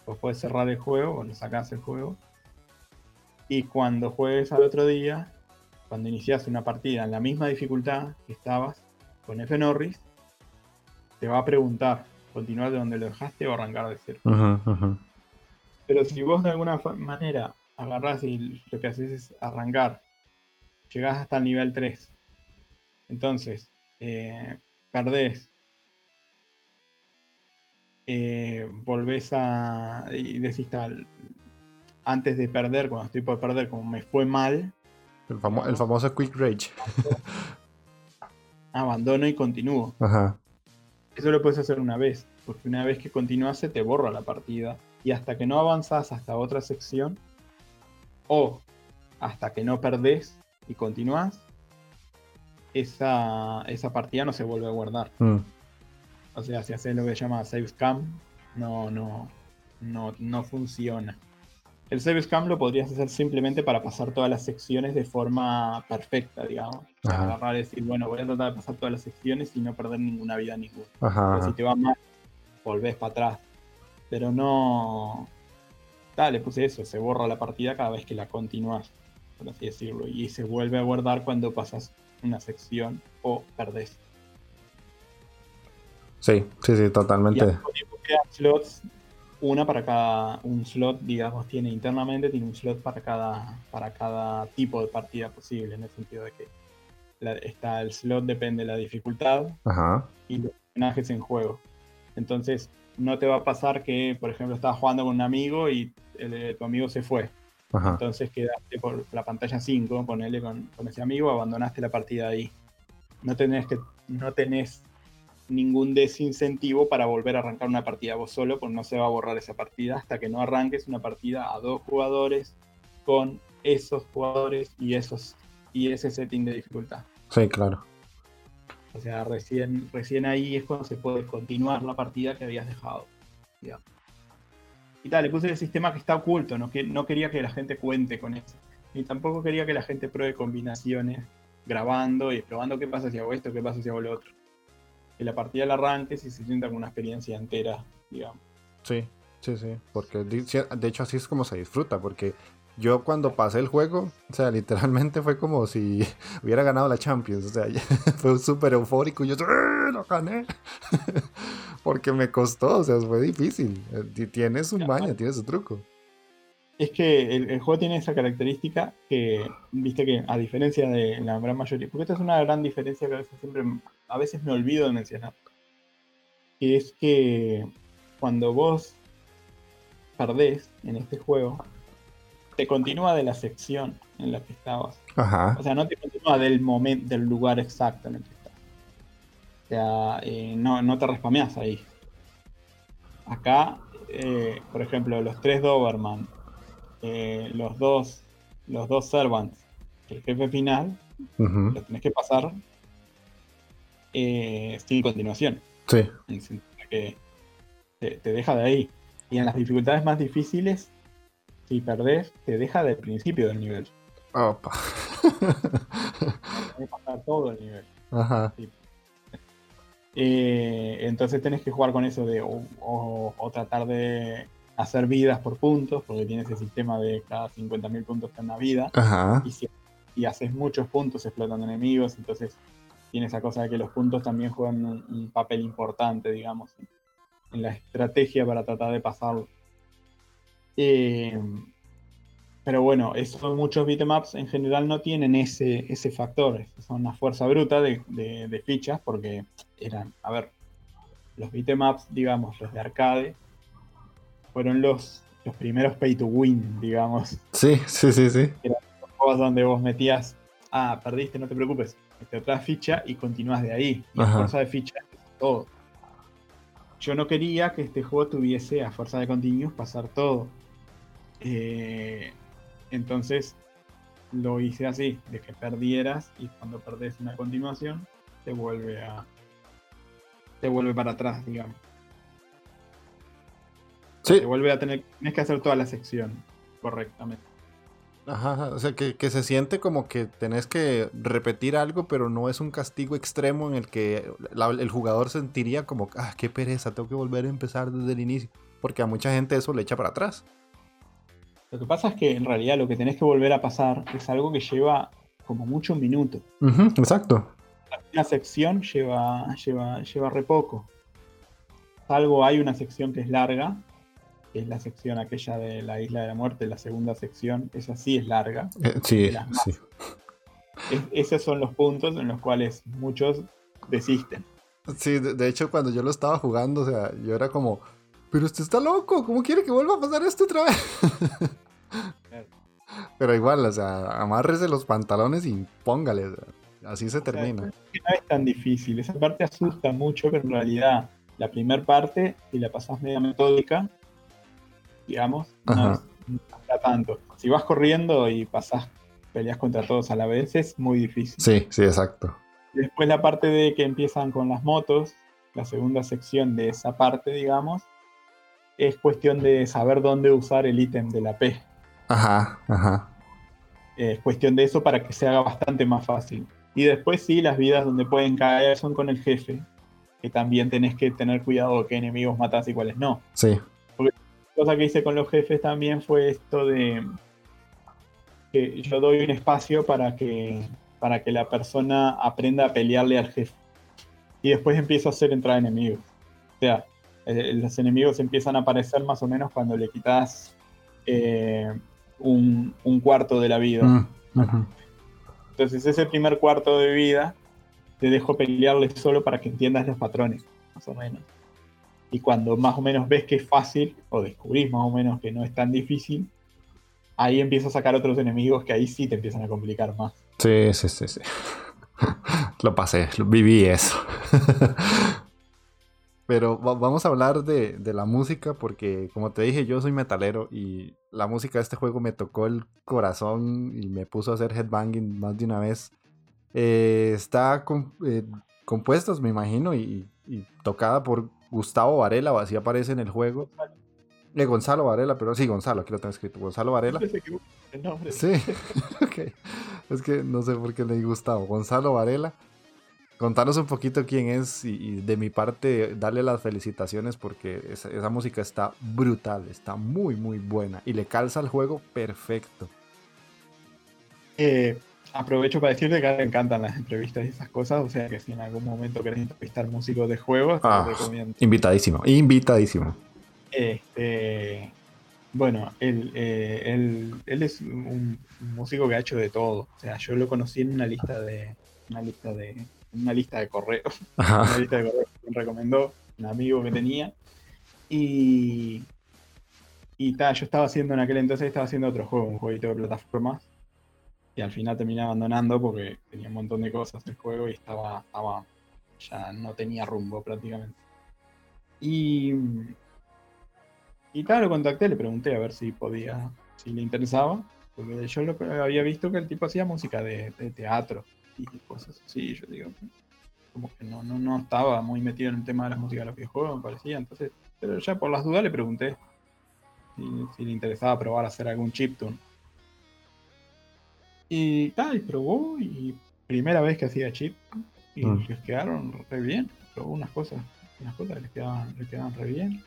Vos puedes cerrar el juego o lo sacás el juego. Y cuando juegues al otro día, cuando inicias una partida en la misma dificultad que estabas con F Norris, te va a preguntar, continuar de donde lo dejaste o arrancar de cero. Pero si vos de alguna manera agarrás y lo que haces es arrancar. Llegás hasta el nivel 3. Entonces, eh, perdés. Eh, volvés a. Y decís tal. Antes de perder, cuando estoy por perder, como me fue mal. El, famoso Quick Rage. <laughs> abandono y continúo. Ajá. Eso lo puedes hacer una vez, porque una vez que continúas se te borra la partida. Y hasta que no avanzas hasta otra sección, o hasta que no perdés y continúas, esa, esa partida no se vuelve a guardar. Mm. O sea, si haces lo que se llama save scam, no, no, no, no funciona. El save scam lo podrías hacer simplemente para pasar todas las secciones de forma perfecta, digamos. Para decir, bueno, voy a tratar de pasar todas las secciones y no perder ninguna vida ninguna. si te va mal, volvés para atrás. Pero no, le puse eso, se borra la partida cada vez que la continúas, por así decirlo, y se vuelve a guardar cuando pasas una sección o perdés. Sí, sí, sí, totalmente. Y slots, una para cada, un slot, digamos, tiene internamente, tiene un slot para cada, para cada tipo de partida posible, en el sentido de que está el slot depende de la dificultad y los personajes en juego. Entonces, no te va a pasar que, por ejemplo, estás jugando con un amigo y tu amigo se fue. Entonces quedaste por la pantalla 5, ponele con, ese amigo, abandonaste la partida ahí. No tenés, que, no tenés ningún desincentivo para volver a arrancar una partida vos solo, porque no se va a borrar esa partida hasta que no arranques una partida a dos jugadores con esos jugadores y, esos, y ese setting de dificultad. Sí, claro. O sea, recién, recién ahí es cuando se puede continuar la partida que habías dejado. Y tal, le puse el sistema que está oculto, no, que, no quería que la gente cuente con eso. Y tampoco quería que la gente pruebe combinaciones grabando y probando qué pasa si hago esto, qué pasa si hago lo otro. Que la partida la arranques y se sienta como una experiencia entera, digamos. Sí, sí, sí. Porque de hecho así es como se disfruta, porque yo cuando pasé el juego, o sea, literalmente fue como si <laughs> hubiera ganado la Champions. O sea, <laughs> fue súper eufórico. Y yo, ¡Eh, lo gané! <laughs> Porque me costó, o sea, fue difícil. Tiene su maña, tiene su truco. Es que el, juego tiene esa característica que, viste que, a diferencia de la gran mayoría, porque esta es una gran diferencia que a veces siempre, a veces me olvido de mencionar, que es que cuando vos perdés en este juego, te continúa de la sección en la que estabas. O sea, no te continúa del momento, del lugar exacto O sea, eh, no, no, te respameas ahí. Acá, eh, por ejemplo, los tres Doberman, eh, los dos, los dos Servants, el jefe final, lo tenés que pasar sin continuación. Sí. Que te, te deja de ahí. Y en las dificultades más difíciles si perdés, te deja del principio del nivel. Opa. <laughs> que pasar todo el nivel. Ajá. Eh, entonces tenés que jugar con eso de o, tratar de hacer vidas por puntos, porque tienes ese sistema de cada 50.000 puntos en una vida. Ajá. Y si y haces muchos puntos explotando enemigos, entonces tiene esa cosa de que los puntos también juegan un, papel importante, digamos, en la estrategia para tratar de pasarlo. Eh, pero bueno, esos muchos bitmaps en general no tienen ese, ese factor. Son una fuerza bruta de, fichas porque eran, a ver, los bitmaps, digamos, los de arcade, fueron los, los primeros pay to win, digamos. Sí, sí, sí, sí. Eran juegos donde vos metías, ah, perdiste, no te preocupes, te otra ficha y continúas de ahí. La fuerza de ficha es todo. Yo no quería que este juego tuviese a fuerza de continuos pasar todo. Eh, entonces lo hice así, de que perdieras y cuando perdés una continuación te vuelve a te vuelve para atrás, digamos. Sí. Te vuelve a tener tienes que hacer toda la sección correctamente. Ajá, o sea que, se siente como que tenés que repetir algo, pero no es un castigo extremo en el que el jugador sentiría como, ah, qué pereza, tengo que volver a empezar desde el inicio. Porque a mucha gente eso le echa para atrás. Lo que pasa es que en realidad lo que tenés que volver a pasar es algo que lleva como mucho un minuto. exacto. Una sección lleva, lleva, lleva re poco. Salvo hay una sección que es larga, que es la sección aquella de la Isla de la Muerte, la segunda sección, esa sí es larga. Eh, sí, sí. esos son los puntos en los cuales muchos desisten. Sí, de, hecho cuando yo lo estaba jugando, o sea, yo era como, pero usted está loco, ¿cómo quiere que vuelva a pasar esto otra vez? <laughs> Pero igual, o sea, amárrese los pantalones y póngale. Así se termina. no es tan difícil. Esa parte asusta mucho, pero en realidad la primera parte, si la pasás media metódica, digamos, no, es, tanto. Si vas corriendo y pasás peleas contra todos a la vez, es muy difícil. Sí, sí, exacto. Después la parte de que empiezan con las motos, la segunda sección de esa parte, digamos, es cuestión de saber dónde usar el ítem de la P. Ajá, ajá. Es cuestión de eso para que se haga bastante más fácil. Y después sí, las vidas donde pueden caer son con el jefe, que también tenés que tener cuidado de qué enemigos matas y cuáles no. Sí. Porque la cosa que hice con los jefes también fue esto de que yo doy un espacio para que, para que la persona aprenda a pelearle al jefe. Y después empiezo a hacer entrar enemigos. O sea, eh, los enemigos empiezan a aparecer más o menos cuando le quitas eh, un, cuarto de la vida. Mm, Entonces ese primer cuarto de vida te dejo pelearle solo para que entiendas los patrones, más o menos. Y cuando más o menos ves que es fácil, o descubrís más o menos que no es tan difícil, ahí empiezas a sacar otros enemigos que ahí sí te empiezan a complicar más. Sí, sí, sí, sí. <laughs> lo pasé, viví eso. <laughs> Pero vamos a hablar de, la música porque, como te dije, yo soy metalero y la música de este juego me tocó el corazón y me puso a hacer headbanging más de una vez. Eh, está eh, compuestos, me imagino, y, tocada por Gustavo Varela, o así aparece en el juego. Eh, Gonzalo Varela, pero sí, Gonzalo, aquí lo tengo escrito. Gonzalo Varela. El nombre. Sí, <laughs> ok. Es que no sé por qué le Gustavo. Gonzalo Varela. Contanos un poquito quién es y, y de mi parte darle las felicitaciones porque esa, esa, música está brutal, está muy muy buena y le calza al juego perfecto. Eh, aprovecho para decirte que me encantan las entrevistas y esas cosas, o sea que si en algún momento querés entrevistar músicos de juegos, ah, te recomiendo. Invitadísimo, invitadísimo. Este, bueno, él, eh, él, él, es un músico que ha hecho de todo. O sea, yo lo conocí en una lista de una lista de una lista de correos, <laughs> una lista de correos que me recomendó un amigo que tenía. Y y ta, yo estaba haciendo en aquel entonces estaba haciendo otro juego, un jueguito de plataformas y al final terminé abandonando porque tenía un montón de cosas el juego y estaba, estaba ya no tenía rumbo prácticamente. Y y claro, lo contacté, le pregunté a ver si podía, si le interesaba, porque yo lo, había visto que el tipo hacía música de, de teatro y cosas así. Yo digo, como que no, no, no estaba muy metido en el tema de la música de los videojuegos, me parecía. Entonces, pero ya por las dudas le pregunté si, si le interesaba probar hacer algún chiptune. Y tal, probó, y primera vez que hacía chip, y mm. les quedaron re bien. Probó unas cosas, unas cosas les quedaban, les quedaban re bien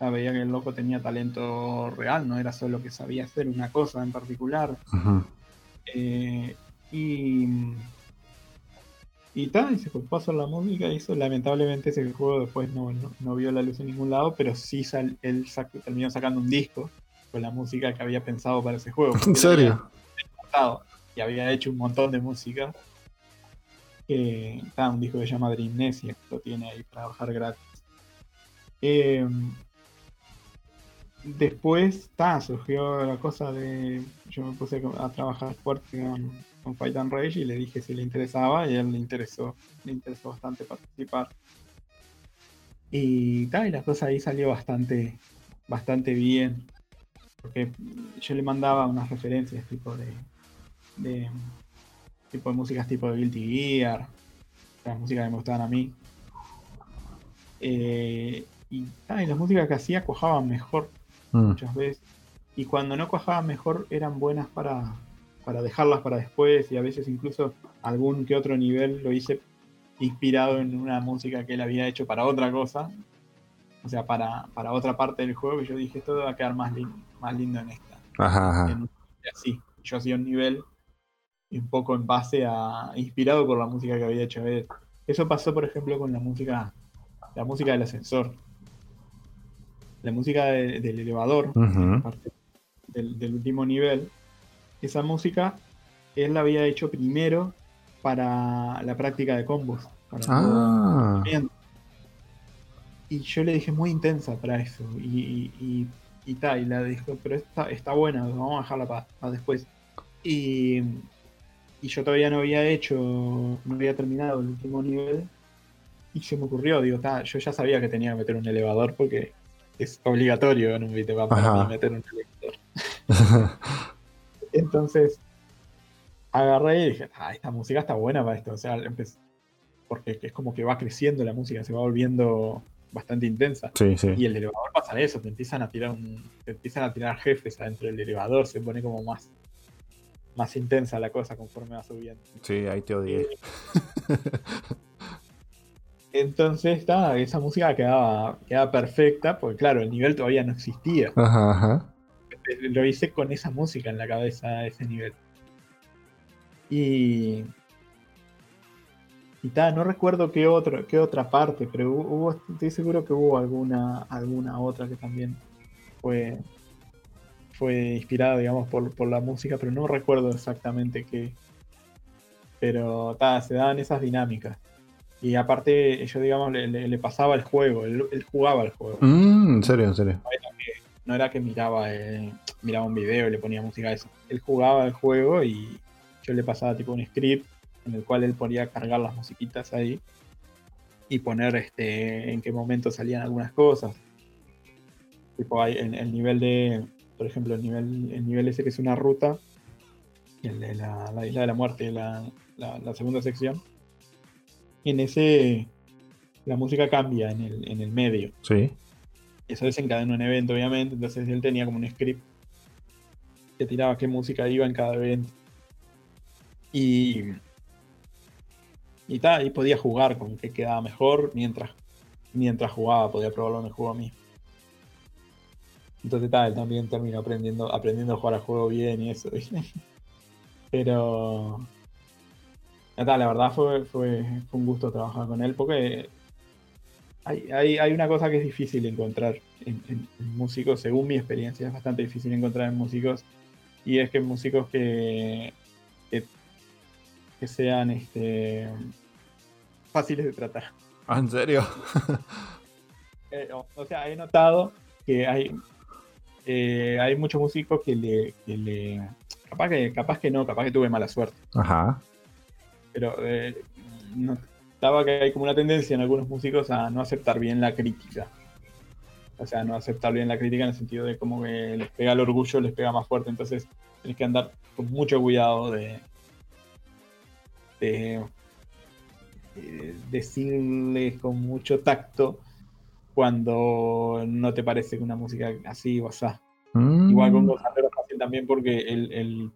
veía que el loco tenía talento real, no era solo que sabía hacer una cosa en particular. Eh, y. Y tal, y se pasó la música y eso. Lamentablemente ese juego después no, no, vio la luz en ningún lado, pero sí sal, él terminó sacando un disco con la música que había pensado para ese juego. ¿En serio? y había hecho un montón de música. Eh, un disco que se llama Dreamnesia, que lo tiene ahí para bajar gratis. Eh, después ta, surgió la cosa de. Yo me puse a trabajar fuerte con, con Fight and Rage y le dije si le interesaba y a él le interesó, le interesó bastante participar. Y tal, y la cosa ahí salió bastante, bastante bien. Porque yo le mandaba unas referencias tipo de. de tipo de músicas tipo de Guilty Gear, las músicas que me gustaban a mí. Eh, y, y las músicas que hacía cuajaban mejor Mm. muchas veces. Y cuando no cuajaban mejor, eran buenas para, para dejarlas para después. Y a veces incluso algún que otro nivel lo hice inspirado en una música que él había hecho para otra cosa. O sea, para, para otra parte del juego. Y yo dije, todo va a quedar más, lindo, más lindo en esta. Ajá, y así. Yo hacía un nivel un poco en base a. inspirado por la música que había hecho él. Eso pasó, por ejemplo, con la música. La música del ascensor la música del elevador, del, último nivel, esa música él la había hecho primero para la práctica de combos. ah. Y yo le dije muy intensa para eso. Y, y, y, tal, y la dijo, pero está, está buena, vamos a dejarla para, después. Y, y yo todavía no había hecho, no había terminado el último nivel. Y se me ocurrió, digo, yo ya sabía que tenía que meter un elevador porque es obligatorio en un beatmap para meter un lector. <laughs> Entonces, agarré y dije, ah, esta música está buena para esto. O sea, porque es como que va creciendo la música, se va volviendo bastante intensa. Y el elevador pasa eso, te empiezan a tirar te empiezan a tirar jefes adentro del elevador, se pone como más más intensa la cosa conforme va subiendo. Sí, ahí te odié. Entonces, está, esa música quedaba, quedaba perfecta, porque claro, el nivel todavía no existía. Lo hice con esa música en la cabeza, ese nivel. Y. Y tal, no recuerdo qué, otro, qué otra parte, pero hubo, estoy seguro que hubo alguna, alguna otra que también fue, fue inspirada, digamos, por, por la música, pero no recuerdo exactamente qué. Pero ta, se daban esas dinámicas. Y aparte, yo digamos, le, pasaba el juego, él, jugaba el juego. Mm, en serio, en serio. No era que, miraba, eh, miraba un video y le ponía música a eso. Él jugaba el juego y yo le pasaba tipo un script en el cual él podía cargar las musiquitas ahí y poner este en qué momento salían algunas cosas. Tipo hay el, el nivel de, por ejemplo, el nivel, el nivel ese que es una ruta, el de la, isla de la muerte, la, la segunda sección en ese la música cambia en el, en el medio. Sí. Eso desencadenó un evento, obviamente. Entonces él tenía como un script que tiraba qué música iba en cada evento. Y. Y tal, y podía jugar con qué quedaba mejor mientras, mientras jugaba, podía probarlo en el juego a mí. Entonces tal, él también terminó aprendiendo, aprendiendo a jugar al juego bien y eso. <laughs> Pero. Tal, la verdad fue, fue, fue un gusto trabajar con él porque hay, una cosa que es difícil encontrar en, músicos, según mi experiencia, es bastante difícil encontrar en músicos, y es que músicos que, que, sean este, fáciles de tratar. Ah, ¿En serio? <laughs> Eh, o, sea, he notado que hay, eh, hay muchos músicos que le, que le, Capaz que, capaz que no, capaz que tuve mala suerte. Ajá. Pero eh, no, estaba que hay como una tendencia en algunos músicos a no aceptar bien la crítica. O sea, no aceptar bien la crítica en el sentido de como que les pega el orgullo, les pega más fuerte. Entonces, tienes que andar con mucho cuidado de, de, decirles con mucho tacto cuando no te parece que una música así o así. Mm. Igual con los fácil también porque el,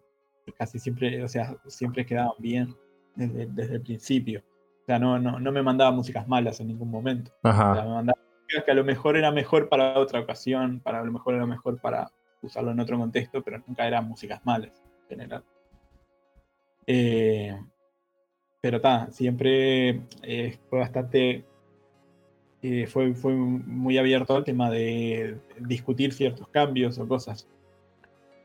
casi siempre, o sea, siempre quedaban bien desde, desde el principio. Sea, no, no, no me mandaba músicas malas en ningún momento. O sea, me mandaba músicas que a lo mejor era mejor para otra ocasión, para a lo mejor era mejor para usarlo en otro contexto, pero nunca eran músicas malas en general. Eh, pero está, siempre eh, fue bastante. Eh, fue, fue muy abierto al tema de discutir ciertos cambios o cosas.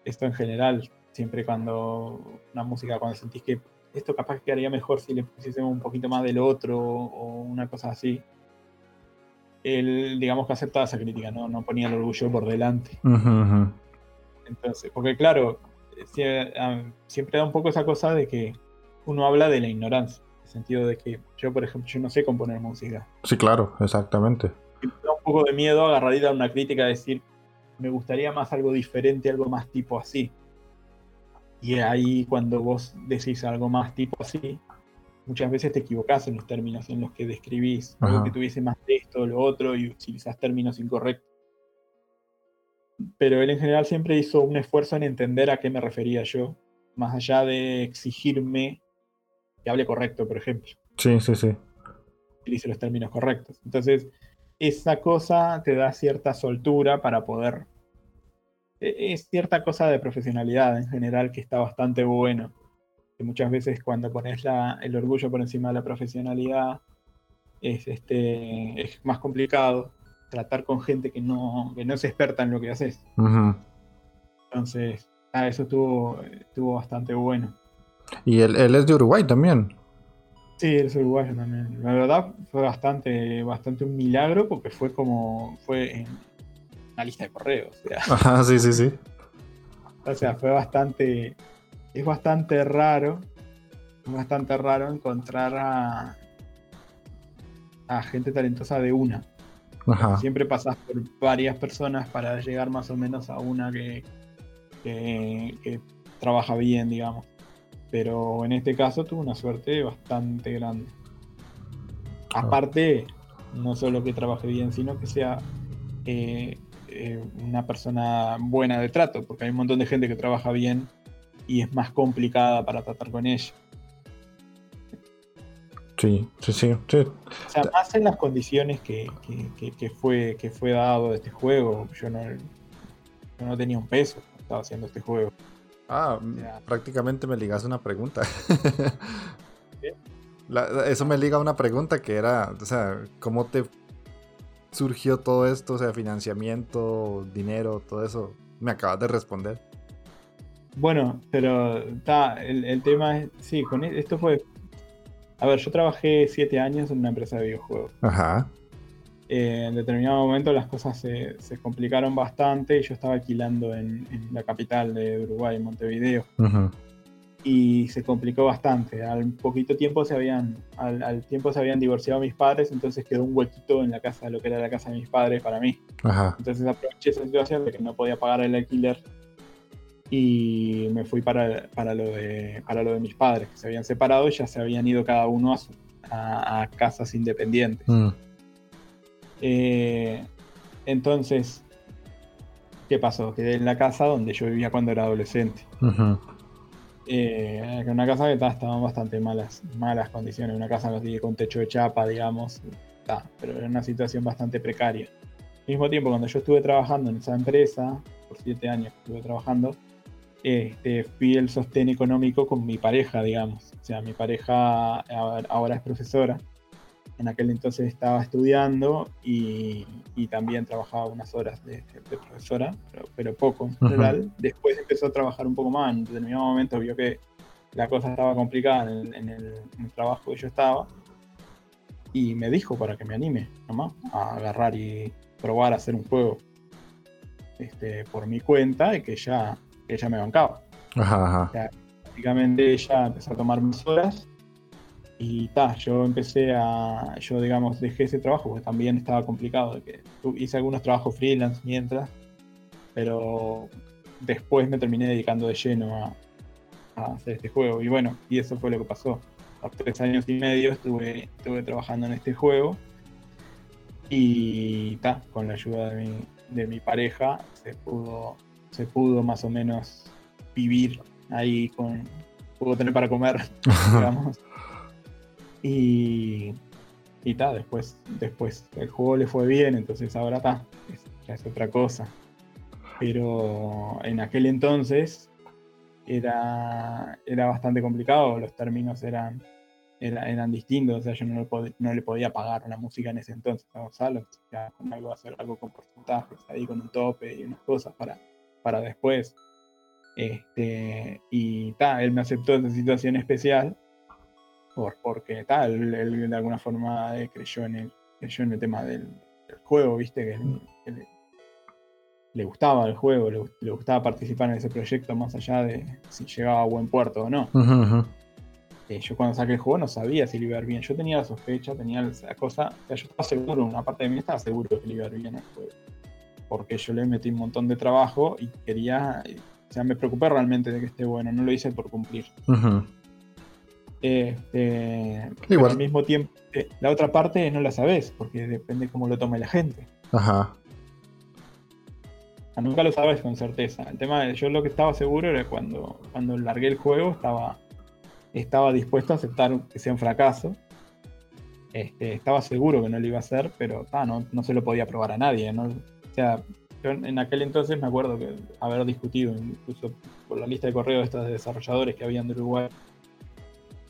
Esto en general, siempre cuando una música, cuando sentís que esto capaz que quedaría mejor si le pusiésemos un poquito más del otro o una cosa así. Él, digamos que aceptaba esa crítica, ¿no? No ponía el orgullo por delante. Entonces, porque claro, ah, siempre da un poco esa cosa de que uno habla de la ignorancia. En el sentido de que yo, por ejemplo, yo no sé componer música. Sí, claro, exactamente. me da un poco de miedo agarrar y dar una crítica, decir, me gustaría más algo diferente, algo más tipo así. Y ahí cuando vos decís algo más tipo así, muchas veces te equivocás en los términos en los que describís, algo que tuviese más de esto o lo otro y utilizás términos incorrectos. Pero él en general siempre hizo un esfuerzo en entender a qué me refería yo, más allá de exigirme que hable correcto, por ejemplo. Sí, sí, sí. Utilice los términos correctos. Entonces, esa cosa te da cierta soltura para poder es cierta cosa de profesionalidad en general que está bastante bueno. Que muchas veces cuando pones el orgullo por encima de la profesionalidad es, este, es más complicado tratar con gente que no, no es experta en lo que haces. Entonces, ah, eso estuvo, estuvo bastante bueno. Y él, es de Uruguay también. Sí, él es uruguayo también. La verdad fue bastante, bastante un milagro porque fue como, fue en, una lista de correos. Ajá, sí, sí, sí. O sea, fue bastante. Es bastante raro. Es bastante raro encontrar a. a gente talentosa de una. Ajá. Siempre pasas por varias personas para llegar más o menos a una que, que, trabaja bien, digamos. Pero en este caso tuvo una suerte bastante grande. Aparte, no solo que trabaje bien, sino que sea eh, eh, una persona buena de trato, porque hay un montón de gente que trabaja bien y es más complicada para tratar con ella. Sí, sí, sí. O sea, más en las condiciones que, fue, que fue dado este juego. Yo no, no tenía un peso estaba haciendo este juego. Ah, prácticamente me ligas una pregunta. <laughs> eso me liga a una pregunta que era, o sea, ¿cómo te surgió todo esto? O sea, financiamiento, dinero, todo eso. Me acabas de responder. Bueno, pero está, el, tema es, sí, con e, esto fue, a ver, yo trabajé siete años en una empresa de videojuegos. Ajá. Eh, en determinado momento las cosas se, complicaron bastante y yo estaba alquilando en, la capital de Uruguay, Montevideo. Ajá y se complicó bastante. Al poquito tiempo se habían, al, tiempo se habían divorciado mis padres, entonces quedó un huequito en la casa, lo que era la casa de mis padres para mí. Entonces aproveché esa situación de que no podía pagar el alquiler y me fui para, para, lo, de, para lo de mis padres, que se habían separado y ya se habían ido cada uno a, a, casas independientes. Mm. Eh, entonces, ¿qué pasó? Quedé en la casa donde yo vivía cuando era adolescente. Eh, una casa que estaba en bastante malas, malas condiciones, una casa con techo de chapa, digamos, pero era una situación bastante precaria. Al mismo tiempo, cuando yo estuve trabajando en esa empresa, por siete años estuve trabajando, este, fui el sostén económico con mi pareja, digamos. O sea, mi pareja ahora es profesora. En aquel entonces estaba estudiando y, también trabajaba unas horas de, profesora, pero, poco en general. Después empezó a trabajar un poco más. En determinado momento vio que la cosa estaba complicada en el, trabajo que yo estaba y me dijo para que me anime nomás a agarrar y probar a hacer un juego este, por mi cuenta y que ya ella me bancaba. Ajá, prácticamente ella empezó a tomar mis horas y ta, yo empecé a, yo digamos, dejé ese trabajo porque también estaba complicado. Que hice algunos trabajos freelance mientras, pero después me terminé dedicando de lleno a, hacer este juego. Y bueno, y eso fue lo que pasó. A tres años y medio estuve, estuve trabajando en este juego y ta, con la ayuda de mi, de mi pareja se pudo se pudo más o menos vivir ahí con, pudo tener para comer, <laughs> digamos. Y, y ta, después, después el juego le fue bien, entonces ahora está, ya es otra cosa. Pero en aquel entonces era, era bastante complicado, los términos eran, eran distintos, o sea, yo no le, no le podía pagar la música en ese entonces a Gonzalo, con algo, hacer algo con porcentajes, ahí con un tope y unas cosas para, para después. Este, y tal, él me aceptó esa situación especial por, porque tal, él, de alguna forma eh, creyó, en el, creyó en el tema del, juego, viste, que, le, gustaba el juego, le, gustaba participar en ese proyecto más allá de si llegaba a buen puerto o no. Eh, yo cuando saqué el juego no sabía si le iba a ir bien. Yo tenía la sospecha, tenía esa cosa, yo estaba seguro, una parte de mí estaba seguro que le iba a ir bien el juego porque yo le metí un montón de trabajo y quería, o sea, me preocupé realmente de que esté bueno, no lo hice por cumplir. Este, Igual. al mismo tiempo, eh, la otra parte no la sabes, porque depende cómo lo tome la gente. Ajá. Nunca lo sabes con certeza. El tema de yo lo que estaba seguro era cuando, cuando largué el juego, estaba, estaba dispuesto a aceptar que sea un fracaso. Este, estaba seguro que no lo iba a hacer, pero no, no se lo podía probar a nadie. ¿no? sea, yo en aquel entonces me acuerdo que haber discutido incluso por la lista de correos de estos desarrolladores que habían de Uruguay,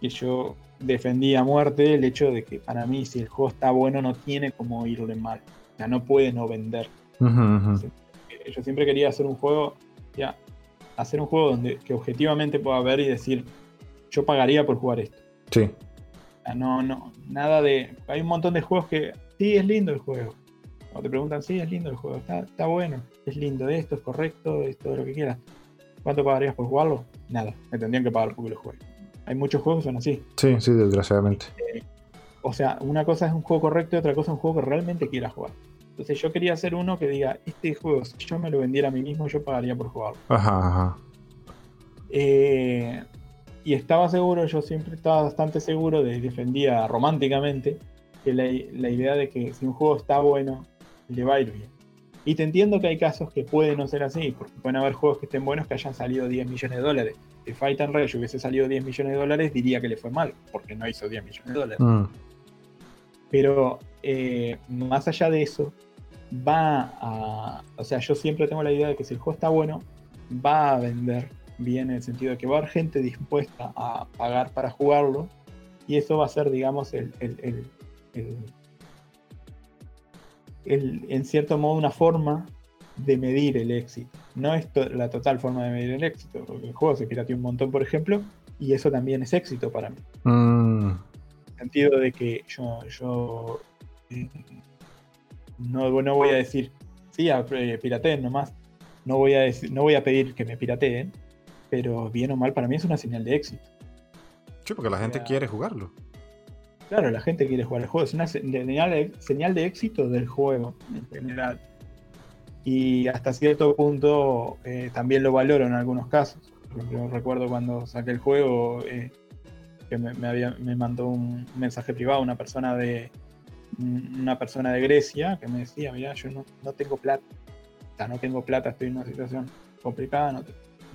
que yo defendía a muerte el hecho de que para mí si el juego está bueno no tiene como irle mal, o sea, no puede no vender. Yo siempre quería hacer un juego, ya, hacer un juego donde que objetivamente pueda ver y decir, yo pagaría por jugar esto. Sí. no, no, nada de. Hay un montón de juegos que sí es lindo el juego, te preguntan, sí, es lindo el juego, está, bueno, es lindo esto, es correcto, es todo lo que quieras. ¿Cuánto pagarías por jugarlo? Nada, me tendrían que pagar porque lo juegue. Hay muchos juegos que son así. Sí, sí, desgraciadamente. Eh, o sea, una cosa es un juego correcto y otra cosa es un juego que realmente quieras jugar. Entonces yo quería hacer uno que diga, este juego, si yo me lo vendiera a mí mismo, yo pagaría por jugarlo. Ajá, ajá. Eh, y estaba seguro, yo siempre estaba bastante seguro de defendía románticamente que la, la, idea de que si un juego está bueno le va a ir bien. Y te entiendo que hay casos que pueden no ser así, porque pueden haber juegos que estén buenos que hayan salido 10 millones de dólares. Si Fight and Rage hubiese salido 10 millones de dólares, diría que le fue mal, porque no hizo 10 millones de dólares. Mm. Pero eh, más allá de eso, va a. O sea, yo siempre tengo la idea de que si el juego está bueno, va a vender bien en el sentido de que va a haber gente dispuesta a pagar para jugarlo. Y eso va a ser, digamos, el, en cierto modo una forma de medir el éxito. No es la total forma de medir el éxito, porque el juego se pirateó un montón, por ejemplo, y eso también es éxito para mí. Mm. En el sentido de que yo, yo eh, no, voy a decir, sí, eh, pirateen nomás, no voy, a decir, no voy a pedir que me pirateen, pero bien o mal para mí es una señal de éxito. Sí, porque la gente quiere jugarlo. Claro, la gente quiere jugar el juego. Es una señal de, éxito del juego en general. Y hasta cierto punto eh, también lo valoro en algunos casos. Yo recuerdo cuando saqué el juego eh, que me, mandó un mensaje privado una persona de, una persona de Grecia que me decía, mira, yo no, no tengo plata, o sea, no tengo plata, estoy en una situación complicada, no,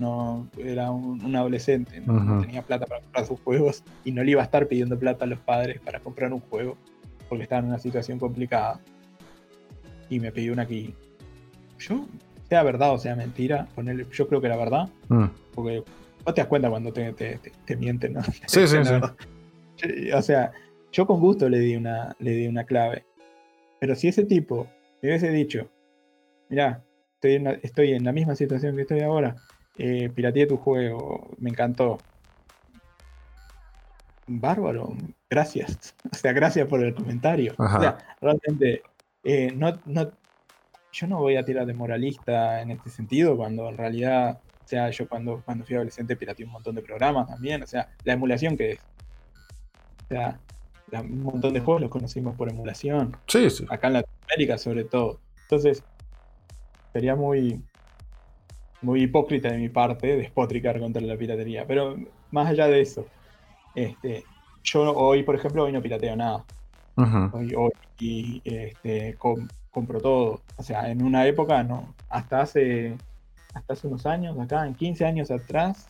no era un, adolescente, no, tenía plata para comprar sus juegos y no le iba a estar pidiendo plata a los padres para comprar un juego porque estaba en una situación complicada. Y me pidió una aquí. Yo, sea verdad o sea mentira, ponerle, yo creo que era verdad, mm. porque vos te das cuenta cuando te, te, mienten, ¿no? <laughs> Sí, sí, sí. O sea, yo con gusto le di una, le di una clave. Pero si ese tipo me hubiese dicho, mira, estoy en, estoy en la misma situación que estoy ahora, eh, pirateé tu juego, me encantó. Bárbaro, gracias. <laughs> O sea, gracias por el comentario. O sea, realmente, eh, no, no, yo no voy a tirar de moralista en este sentido, cuando en realidad, o sea, yo cuando, cuando fui adolescente pirateé un montón de programas también, o sea, la emulación que es. O sea, un montón de juegos los conocimos por emulación. Sí, sí. Acá en Latinoamérica sobre todo. Entonces, sería muy, muy hipócrita de mi parte despotricar contra la piratería. Pero más allá de eso, este, yo hoy, por ejemplo, hoy no pirateo nada. Hoy, hoy este, compro todo. O sea, en una época no. Hasta hace, hasta hace unos años, acá, en 15 años atrás,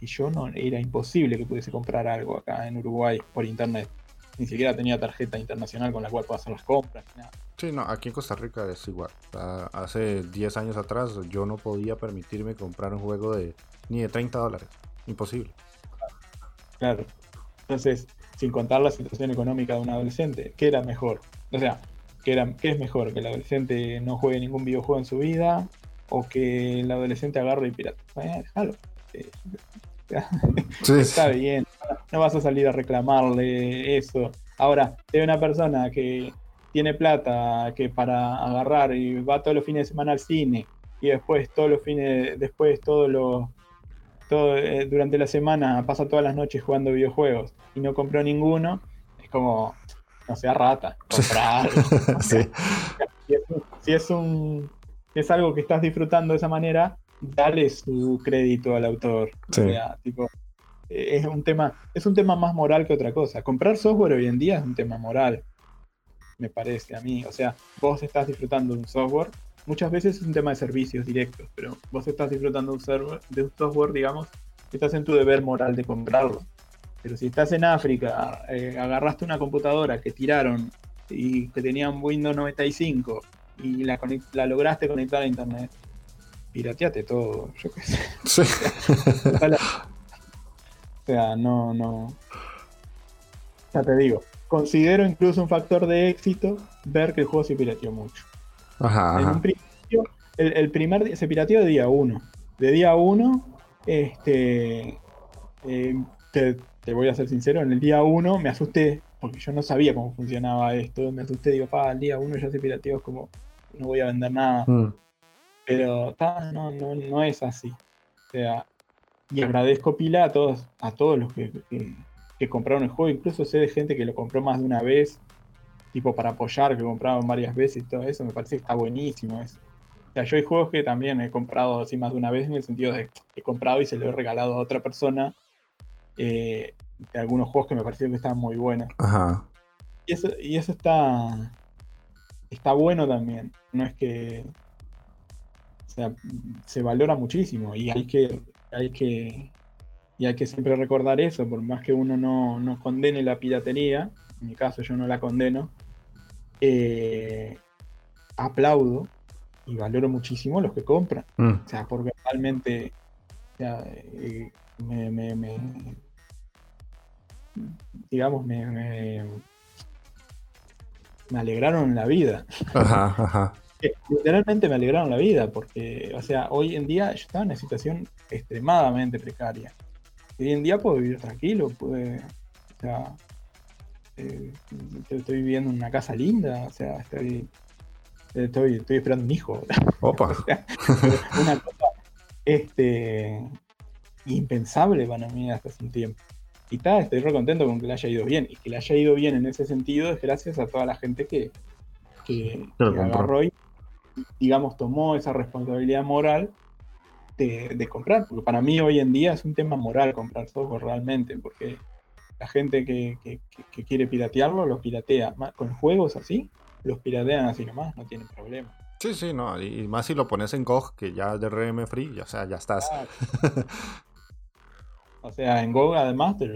y yo no era imposible que pudiese comprar algo acá en Uruguay por internet. Ni siquiera tenía tarjeta internacional con la cual puedo hacer las compras. Nada. Sí, no, aquí en Costa Rica es igual. Hace 10 años atrás yo no podía permitirme comprar un juego de ni de 30 dólares. Imposible. Claro. Entonces, sin contar la situación económica de un adolescente, ¿qué era mejor? O sea, ¿qué, era, qué es mejor? ¿Que el adolescente no juegue ningún videojuego en su vida? ¿O que el adolescente agarre y pirata? Bueno, déjalo. <laughs> Está bien. No vas a salir a reclamarle eso. Ahora, hay una persona que tiene plata que para agarrar y va todos los fines de semana al cine y después todos los fines, después todos los todo, eh, durante la semana pasa todas las noches jugando videojuegos y no compró ninguno, es como, no sea rata, <laughs> comprar. Si, es, un, es algo que estás disfrutando de esa manera, dale su crédito al autor. O sea, tipo, es un tema, es un tema más moral que otra cosa. Comprar software hoy en día es un tema moral me parece a mí. O sea, vos estás disfrutando de un software, muchas veces es un tema de servicios directos, pero vos estás disfrutando de un, server, de un software, digamos, estás en tu deber moral de comprarlo. Pero si estás en África, eh, agarraste una computadora que tiraron y que tenía un Windows 95 y la, la lograste conectar a internet, pirateate todo, yo qué sé. Sí. <laughs> o sea, no, no. Ya te digo, considero incluso un factor de éxito ver que el juego se pirateó mucho. Ajá, En un principio, el, primer día, se pirateó de día 1. De día 1, este, eh, te, voy a ser sincero, en el día 1 me asusté, porque yo no sabía cómo funcionaba esto. Me asusté, digo, pa, el día 1 ya se pirateó, es como, no voy a vender nada. Mm. Pero no, no, no es así. O sea, y agradezco pila a todos, a todos los que que compraron el juego. Incluso sé de gente que lo compró más de una vez, tipo para apoyar, que compraron varias veces y todo eso. Me parece que está buenísimo eso. O sea, yo hay juegos que también he comprado así más de una vez en el sentido de que he comprado y se lo he regalado a otra persona. Eh, de algunos juegos que me parecieron que estaban muy buenos. Ajá. Y eso, y eso está, está bueno también. No es que. O sea, se valora muchísimo y hay que, hay que y hay que siempre recordar eso, por más que uno no, condene la piratería, en mi caso yo no la condeno, eh, aplaudo y valoro muchísimo los que compran. Mm. O sea, porque realmente eh, me, digamos, me, me, alegraron la vida. Ajá, ajá. <laughs> Eh, literalmente me alegraron la vida, porque, o sea, hoy en día yo estaba en una situación extremadamente precaria hoy en día puedo vivir tranquilo, puede, o sea, eh, estoy viviendo en una casa linda, o sea, estoy, estoy, estoy esperando un hijo. <laughs> Opa. una cosa este, impensable para mí hasta hace un tiempo. Y está, estoy re contento con que le haya ido bien. Y que le haya ido bien en ese sentido es gracias a toda la gente que, que, que agarró y, digamos, tomó esa responsabilidad moral de, comprar, porque para mí hoy en día es un tema moral comprar software realmente, porque la gente que, que- quiere piratearlo, lo piratea. Con juegos así, los piratean así nomás, no tienen problema. Sí, sí, no. Y, más si lo pones en GOG, que ya es de RM free, ya, o sea, ya estás. Claro. <laughs> o sea, en GOG además te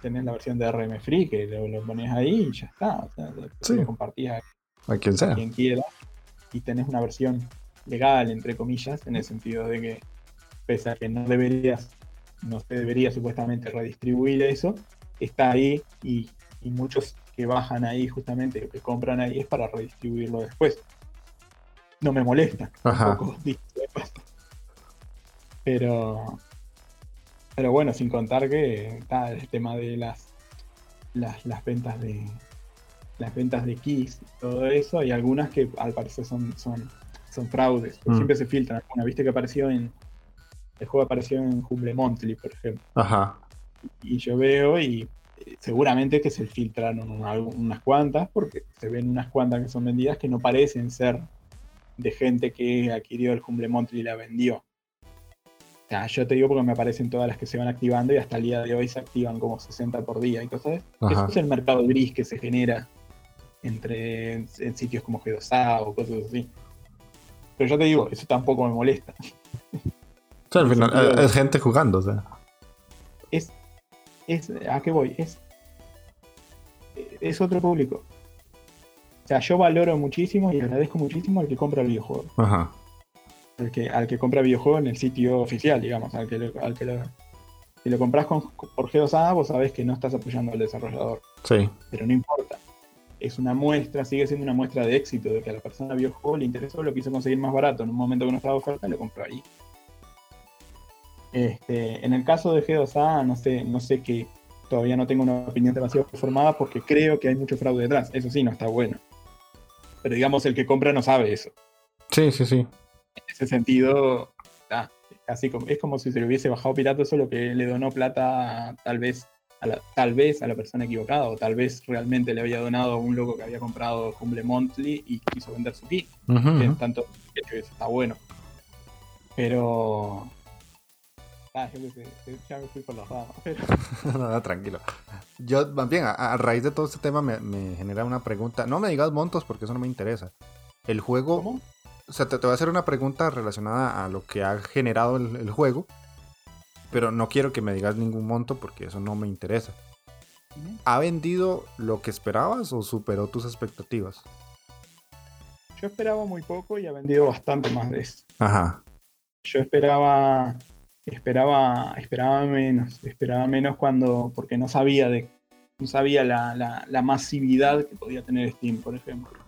tenés la versión de RM Free que lo, lo pones ahí y ya está. O sea, Sí. lo compartís a A quien sea. quien quiera y tenés una versión legal, entre comillas, en el sentido de que pese a que no deberías, no se debería supuestamente redistribuir eso, está ahí y, y muchos que bajan ahí justamente, o que compran ahí, es para redistribuirlo después. No me molesta. Ajá. tampoco. Pero, pero bueno, sin contar que está el tema de las, las, las ventas de las ventas de keys y todo eso, hay algunas que al parecer son, son, son fraudes, Mm. siempre se filtran. Una viste que apareció en el juego apareció en Humble Monthly, por ejemplo, Ajá. y yo veo y eh, seguramente que se filtraron una- unas cuantas, porque se ven unas cuantas que son vendidas que no parecen ser de gente que adquirió el Humble Monthly y la vendió. O sea, yo te digo porque me aparecen todas las que se van activando y hasta el día de hoy se activan como 60 por día y cosas. Eso es el mercado gris que se genera entre en, en sitios como G2A o cosas así. Pero ya te digo, eso tampoco me molesta. <laughs> Al final eh, es gente jugando, o sea. Es, es ¿a qué voy? Es, es otro público. O sea, yo valoro muchísimo y agradezco muchísimo al que compra el videojuego. Ajá. Al que, al que compra videojuego en el sitio oficial, digamos. Al que, lo- al que lo, si lo compras con, por G2A, vos sabés que no estás apoyando al desarrollador. Sí. pero no importa. Es una muestra, sigue siendo una muestra de éxito, de que a la persona vio el juego, le interesó, lo quiso conseguir más barato en un momento que no estaba de oferta, lo compró ahí. Este, en el caso de G2A, no sé, no sé que todavía no tengo una opinión demasiado formada porque creo que hay mucho fraude detrás. Eso sí, no está bueno. Pero digamos, el que compra no sabe eso. Sí, sí, sí. En ese sentido, ah, es casi como, es como si se le hubiese bajado pirata, solo que le donó plata tal vez la, tal vez a la persona equivocada, o tal vez realmente le había donado a un loco que había comprado Humble Monthly y quiso vender su kit. Que ujú. tanto que eso está bueno. Pero. Ah, yo qué sé, ya me fui por las <laughs> ramas. Pero, <laughs> No, no, tranquilo. Yo, más bien, a, a raíz de todo este tema me, me genera una pregunta. No me digas montos porque eso no me interesa. El juego, ¿Cómo? o sea, te, te voy a hacer una pregunta relacionada a lo que ha generado el, el juego, pero no quiero que me digas ningún monto porque eso no me interesa. ¿Ha vendido lo que esperabas o superó tus expectativas? Yo esperaba muy poco y ha vendido bastante más de eso. Ajá. Yo esperaba, esperaba, esperaba menos, esperaba menos cuando, porque no sabía de, no sabía la, la- la masividad que podía tener Steam, por ejemplo.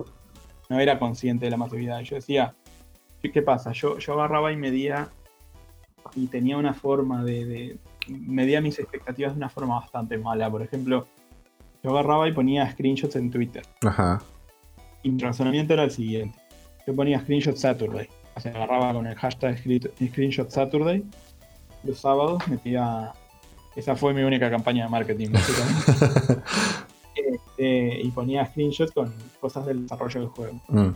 No era consciente de la masividad. Yo decía, ¿qué, qué pasa? Yo, yo agarraba y medía y tenía una forma de, de- medía mis expectativas de una forma bastante mala. Por ejemplo, yo agarraba y ponía screenshots en Twitter. Ajá. Y mi razonamiento era el siguiente. Yo ponía screenshot Saturday. O sea, agarraba con el hashtag screen- screenshot Saturday. Los sábados metía... Esa fue mi única campaña de marketing, básicamente. <laughs> Este, y ponía screenshots con cosas del desarrollo del juego. Mm,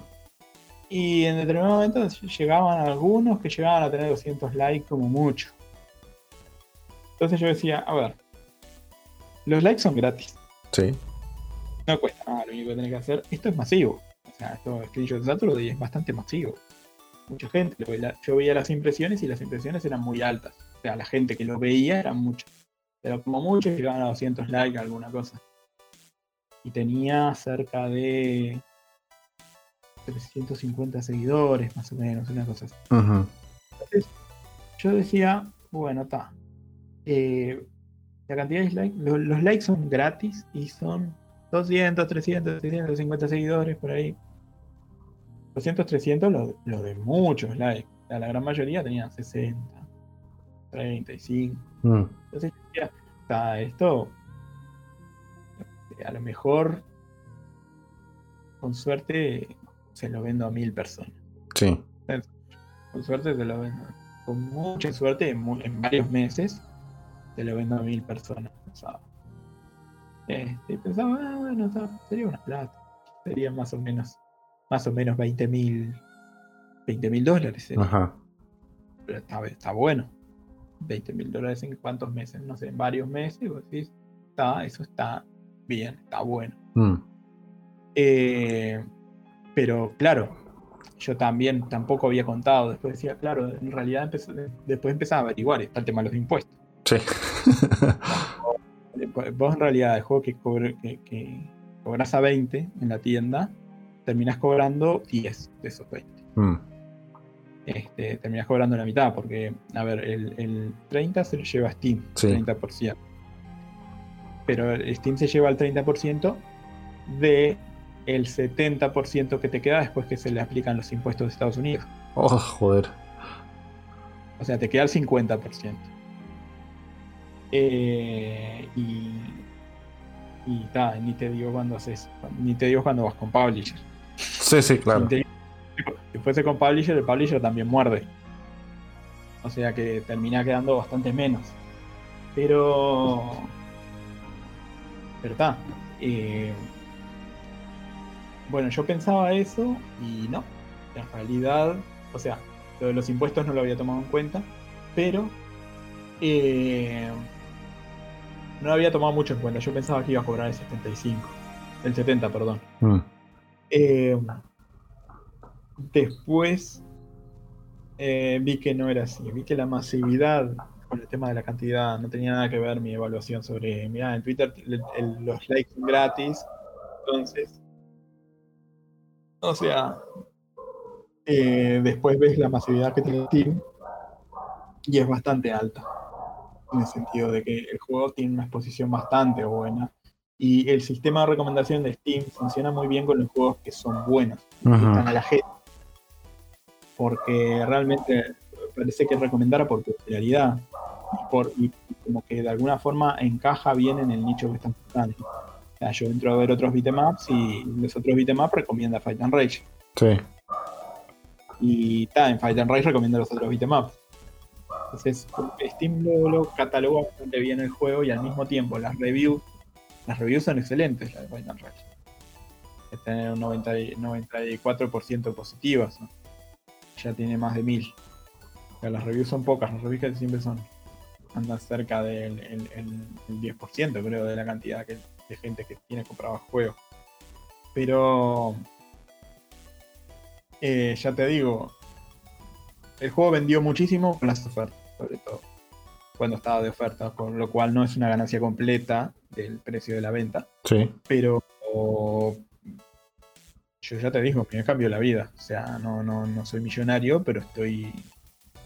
Y en determinado momento llegaban algunos que llegaban a tener 200 likes como mucho. Entonces yo decía, a ver, los likes son gratis. Sí. No cuesta nada, lo único que tenés que hacer. Esto es masivo. O sea, esto Screenshot de Saturday es bastante masivo. Mucha gente. lo Yo veía las impresiones y las impresiones eran muy altas. O sea, la gente que lo veía eran muchos. Pero como mucho llegaban a 200 likes, alguna cosa. Y tenía cerca de 350 seguidores, más o menos, una cosa así. Ujú. Entonces, yo decía, bueno, está. Eh, la cantidad de likes, lo- los likes son gratis y son 200, 300, 350 seguidores por ahí. 200, 300 lo, lo de muchos likes. O sea, la gran mayoría tenían 60, 35. Mm, Entonces yo decía, está esto. A lo mejor, con suerte, se lo vendo a mil personas. Sí. Con suerte te lo vendo. Con mucha suerte, en, varios meses, te lo vendo a mil personas. pensaba. Este, y pensaba, ah, bueno, sería una plata. Sería más o menos, más o menos 20 mil 20 mil dólares. sería. Ajá. Pero está, está bueno. 20 mil dólares en cuántos meses, no sé, en varios meses. vos decís, está, eso está bien, está bueno. Mm. Eh, pero claro, yo también tampoco había contado. Después decía, claro, en realidad después empezaba a averiguar está el tema de los impuestos. Sí. Vos en realidad el juego que, que, cobras a 20 en la tienda, terminas cobrando 10 de esos 20. Mm. Este, terminas cobrando la mitad, porque, a ver, el, 30 se lo lleva Steam, 30%. Pero Steam se lleva el 30% de el 70% que te queda después que se le aplican los impuestos de Estados Unidos. Oh, joder. O sea, te queda el 50%. Eh, y. Y ta, ni te digo cuando haces. Ni te digo cuando vas con Publisher. Sí, sí, claro. Si, fuese con Publisher, el Publisher también muerde. O sea que termina quedando bastante menos. Pero. Pero está. Eh, bueno, yo pensaba eso y no. En realidad, o sea, lo de los impuestos no lo había tomado en cuenta, pero eh, no lo había tomado mucho en cuenta. Yo pensaba que iba a cobrar el 75, el 70, perdón. Mm. Eh, después eh, vi que no era así. Vi que la masividad con el tema de la cantidad no tenía nada que ver mi evaluación sobre, mira, en Twitter los likes son gratis, entonces o sea, eh, después ves la masividad que tiene Steam y es bastante alta. En el sentido de que el juego tiene una exposición bastante buena. Y el sistema de recomendación de Steam funciona muy bien con los juegos que son buenos, que están a la gente. Porque realmente parece que recomendara por popularidad y, por, y como que de alguna forma encaja bien en el nicho que están buscando yo entro a ver otros beatemaps y los otros beatemaps recomienda Fight and Rage. Sí. Y está, en Fight and Rage recomienda los otros beatemaps. Entonces, Steam lo, cataloga bastante bien el juego y al mismo tiempo las reviews, las reviews son excelentes, las de Fight and Rage. Tienen un 90, 94% positivas, ya tiene más de 1000. las reviews son pocas, las reviews que siempre son andan cerca del el, 10% creo de la cantidad que, de gente que tiene comprado el juego. Pero eh, ya te digo, el juego vendió muchísimo con las ofertas, sobre todo cuando estaba de oferta, con lo cual no es una ganancia completa del precio de la venta. Sí. Pero yo ya te digo, me cambió la vida. O sea, no, no, no soy millonario, pero estoy.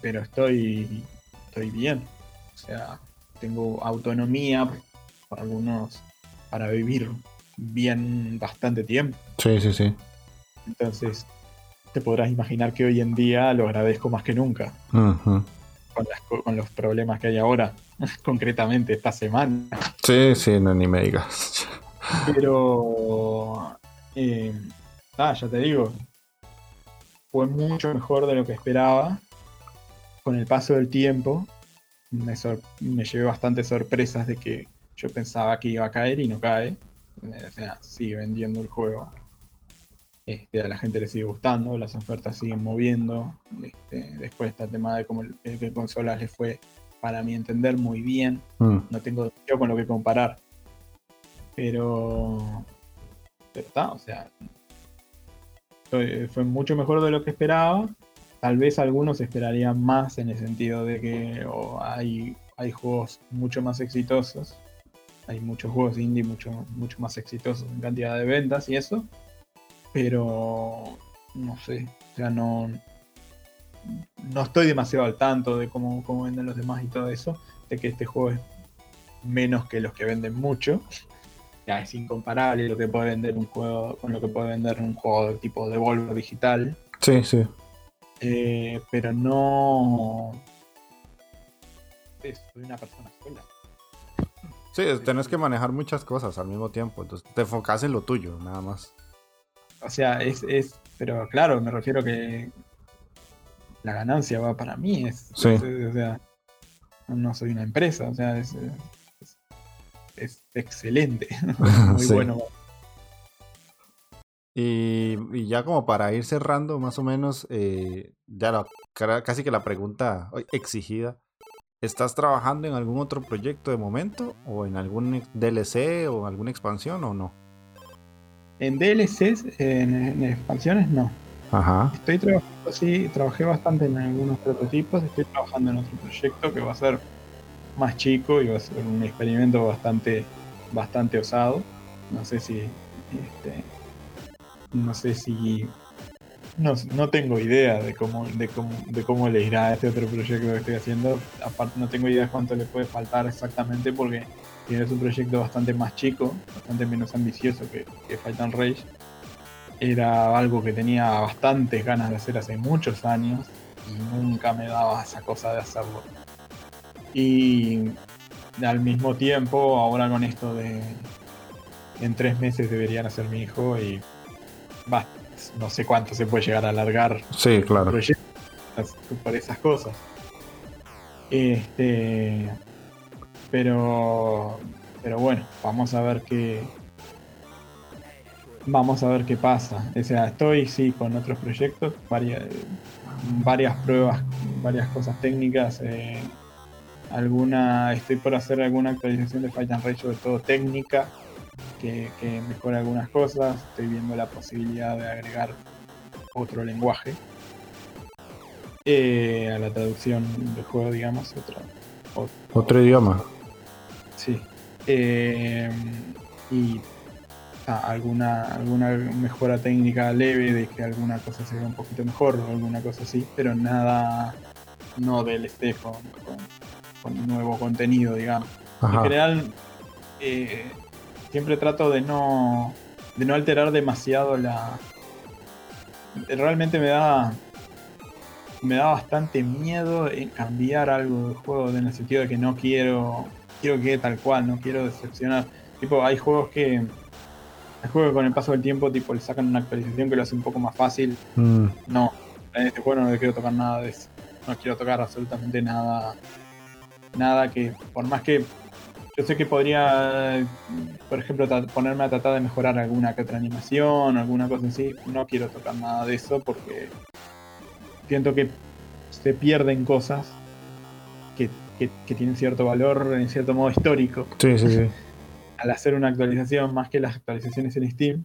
Pero estoy. Estoy bien. O sea, tengo autonomía para algunos para vivir bien bastante tiempo. Sí, sí, sí. Entonces, te podrás imaginar que hoy en día lo agradezco más que nunca. con, los problemas que hay ahora, <laughs> concretamente esta semana. Sí, sí, no, ni me digas. <laughs> Pero, eh, ah, ya te digo, fue mucho mejor de lo que esperaba. Con el paso del tiempo, me, me llevé bastantes sorpresas de que yo pensaba que iba a caer y no cae. O sea, sigue vendiendo el juego. Este, a la gente le sigue gustando, las ofertas siguen moviendo. Este, después está el tema de cómo el, el consolas le fue, para mi entender, muy bien. Mm. No tengo yo con lo que comparar. Pero. Pero está, o sea. Fue mucho mejor de lo que esperaba. Tal vez algunos esperarían más en el sentido de que hay, hay juegos mucho más exitosos hay muchos juegos indie mucho, mucho más exitosos en cantidad de ventas y eso. Pero no sé, o sea, no, no estoy demasiado al tanto de cómo, cómo venden los demás y todo eso, de que este juego es menos que los que venden mucho. Ya es incomparable lo que puede vender un juego con lo que puede vender un juego de tipo Devolver digital. Sí, sí. Eh, pero no. Soy una persona sola. Sí, tenés que manejar muchas cosas al mismo tiempo, entonces te enfocas en lo tuyo, nada más. O sea, es, es, pero claro, me refiero que la ganancia va para mí, es, sí. o sea, no soy una empresa, o sea, es, excelente, <laughs> muy bueno. Y, ya como para ir cerrando, más o menos, eh, ya casi que la pregunta exigida ¿estás trabajando en algún otro proyecto de momento? ¿O en algún DLC o alguna expansión o no? En DLCs, en, expansiones, no. Ajá. Estoy trabajando, sí, trabajé bastante en algunos prototipos. Estoy trabajando en otro proyecto que va a ser más chico y va a ser un experimento bastante, bastante osado. No sé si. Este, no sé si no, no tengo idea de cómo, de, cómo, de cómo le irá a este otro proyecto que estoy haciendo. Aparte, no tengo idea de cuánto le puede faltar exactamente porque es un proyecto bastante más chico, bastante menos ambicioso que, que Fight and Rage. Era algo que tenía bastantes ganas de hacer hace muchos años y nunca me daba esa cosa de hacerlo. Y al mismo tiempo, ahora con esto de en tres meses deberían hacer mi hijo y no sé cuánto se puede llegar a alargar. Sí, claro. Por esas cosas. Este. Pero. Pero bueno, vamos a ver qué. Vamos a ver qué pasa. O sea, estoy sí con otros proyectos, varias, varias pruebas, varias cosas técnicas. Eh, alguna. Estoy por hacer alguna actualización de Fight and Rage, sobre todo técnica que, mejora algunas cosas. Estoy viendo la posibilidad de agregar otro lenguaje eh, a la traducción del juego, digamos, otro, otro, idioma. Sí. Eh, y alguna, alguna mejora técnica leve de que alguna cosa se vea un poquito mejor o alguna cosa así, pero nada, no del con, con, nuevo contenido, digamos. En general, eh, siempre trato de no, de no alterar demasiado la... Realmente me da me da bastante miedo en cambiar algo del juego en el sentido de que no quiero quiero que quede tal cual, no quiero decepcionar. Tipo, hay juegos que hay juegos que con el paso del tiempo tipo le sacan una actualización que lo hace un poco más fácil. Mm. No, en este juego no le quiero tocar nada de eso. No quiero tocar absolutamente nada nada que por más que yo sé que podría, por ejemplo, ponerme a tratar de mejorar alguna que otra animación, alguna cosa así. No quiero tocar nada de eso porque siento que se pierden cosas que, tienen cierto valor en cierto modo histórico. Sí, sí, sí. <laughs> Al hacer una actualización, más que las actualizaciones en Steam,